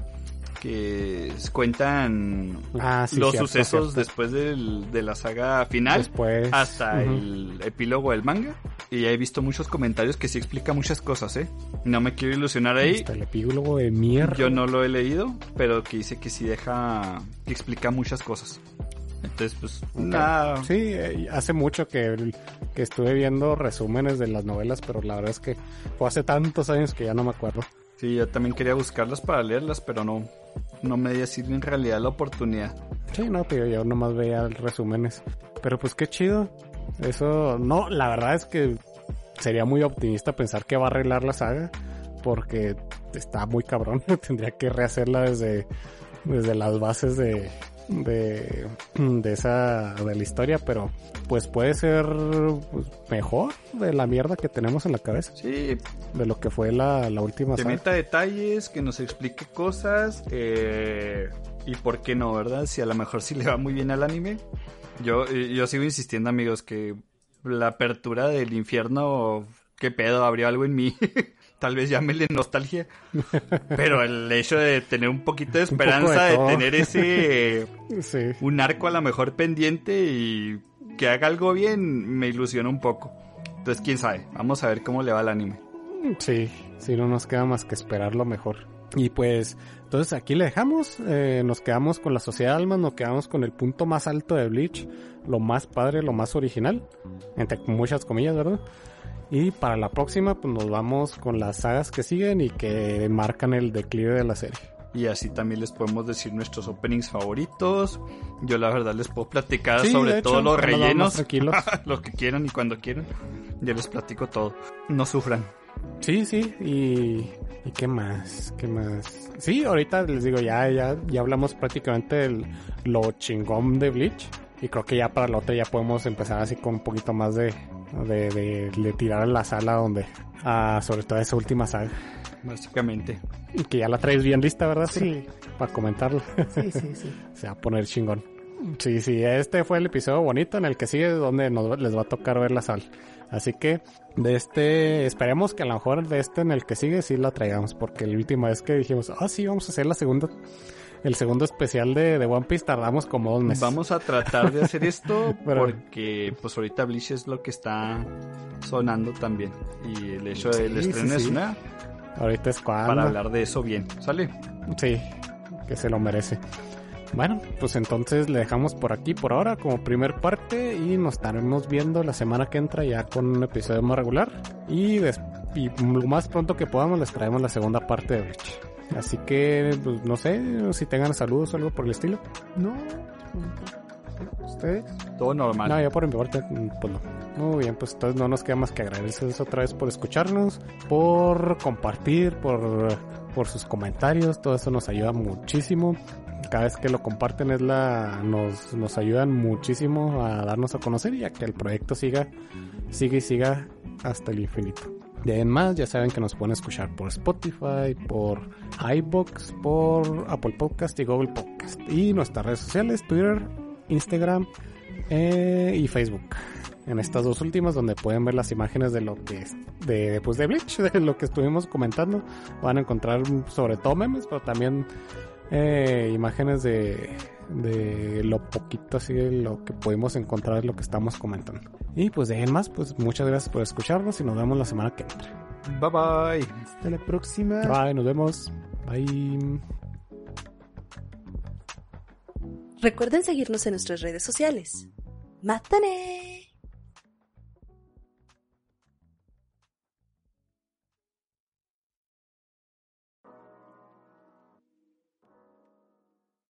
que cuentan Ah, sí, los cierto, sucesos cierto. después del- de la saga final Después. hasta el epílogo del manga. Y he visto muchos comentarios que sí explica muchas cosas, ¿eh? No me quiero ilusionar ahí. Hasta el epílogo de mierda. Yo no lo he leído, pero que dice que sí deja, que explica muchas cosas. Entonces, pues, nada. Sí, eh, hace mucho que, que estuve viendo resúmenes de las novelas, pero la verdad es que fue hace tantos años que ya no me acuerdo. Sí, yo también quería buscarlas para leerlas, pero no, no me dio así en realidad la oportunidad. Sí, no, pero yo nomás veía resúmenes. Pero pues qué chido. Eso, no, la verdad es que sería muy optimista pensar que va a arreglar la saga, porque está muy cabrón. Tendría que rehacerla desde, desde las bases de, de, de esa, de la historia, pero pues puede ser pues, mejor de la mierda que tenemos en la cabeza, Sí, de lo que fue la, la última que saga. meta detalles, que nos explique cosas, eh, y por qué no, ¿verdad? Si a lo mejor sí le va muy bien al anime. Yo, yo sigo insistiendo, amigos, que la apertura del infierno, qué pedo, abrió algo en mí. Tal vez llámele nostalgia. Pero el hecho de tener un poquito de esperanza de, tener ese Sí. un arco a lo mejor pendiente y que haga algo bien me ilusiona un poco. Entonces, quién sabe, vamos a ver cómo le va al anime. Sí, sí, no nos queda más que esperar lo mejor. Y pues, entonces aquí le dejamos, eh, nos quedamos con la Sociedad de Almas, nos quedamos con el punto más alto de Bleach, lo más padre, lo más original, entre muchas comillas, ¿verdad? Y para la próxima, pues nos vamos con las sagas que siguen y que marcan el declive de la serie. Y así también les podemos decir nuestros openings favoritos. Yo la verdad les puedo platicar Sí, sobre hecho, todos los rellenos. tranquilos. lo que quieran y cuando quieran. Yo les platico todo. No sufran. Sí, sí, y, y qué más, qué más. Sí, ahorita les digo, ya, ya, ya hablamos prácticamente de lo chingón de Bleach. Y creo que ya para la otra ya podemos empezar así con un poquito más de, de, de, de tirar a la sala donde, ah, sobre todo esa última saga. Básicamente. Y que ya la traes bien lista, ¿verdad? Sí, Para comentarla. sí, sí, sí. Se va a poner chingón. Sí, sí, este fue el episodio bonito en el que sigue donde nos, les va a tocar ver la sal. Así que de este, esperemos que a lo mejor de este en el que sigue sí la traigamos, porque la última vez que dijimos, ah, sí, vamos a hacer la segunda, el segundo especial de, de One Piece, tardamos como dos meses. Vamos a tratar de hacer esto Pero- porque pues ahorita Bleach es lo que está sonando también. Y el hecho del Sí, estreno sí, es sí. una Ahorita es cuando. para hablar de eso bien. ¿Sale? Sí, que se lo merece. Bueno, pues entonces le dejamos por aquí por ahora como primer parte y nos estaremos viendo la semana que entra ya con un episodio más regular y, y lo más pronto que podamos les traemos la segunda parte de Bleach. Así que, pues, no sé si tengan saludos o algo por el estilo. No, ustedes. Todo normal. No, ya por mi parte, pues no. Muy bien, pues entonces no nos queda más que agradecerles otra vez por escucharnos, por compartir, por, por sus comentarios, todo eso nos ayuda muchísimo. Cada vez que lo comparten es la, nos, nos ayudan muchísimo a darnos a conocer y a que el proyecto siga, siga y siga hasta el infinito. De ahí más, ya saben que nos pueden escuchar por Spotify, por iBox, por Apple Podcast y Google Podcast. Y nuestras redes sociales, Twitter, Instagram eh, y Facebook. En estas dos últimas donde pueden ver las imágenes de lo que es de pues de Bleach, de lo que estuvimos comentando, van a encontrar sobre todo memes, pero también eh, imágenes de de lo poquito así de lo que pudimos encontrar lo que estamos comentando. Y pues de ahí en más, pues muchas gracias por escucharnos y nos vemos la semana que entra. Bye bye. Hasta la próxima. Bye, nos vemos. Bye. Recuerden seguirnos en nuestras redes sociales. ¡Mátane!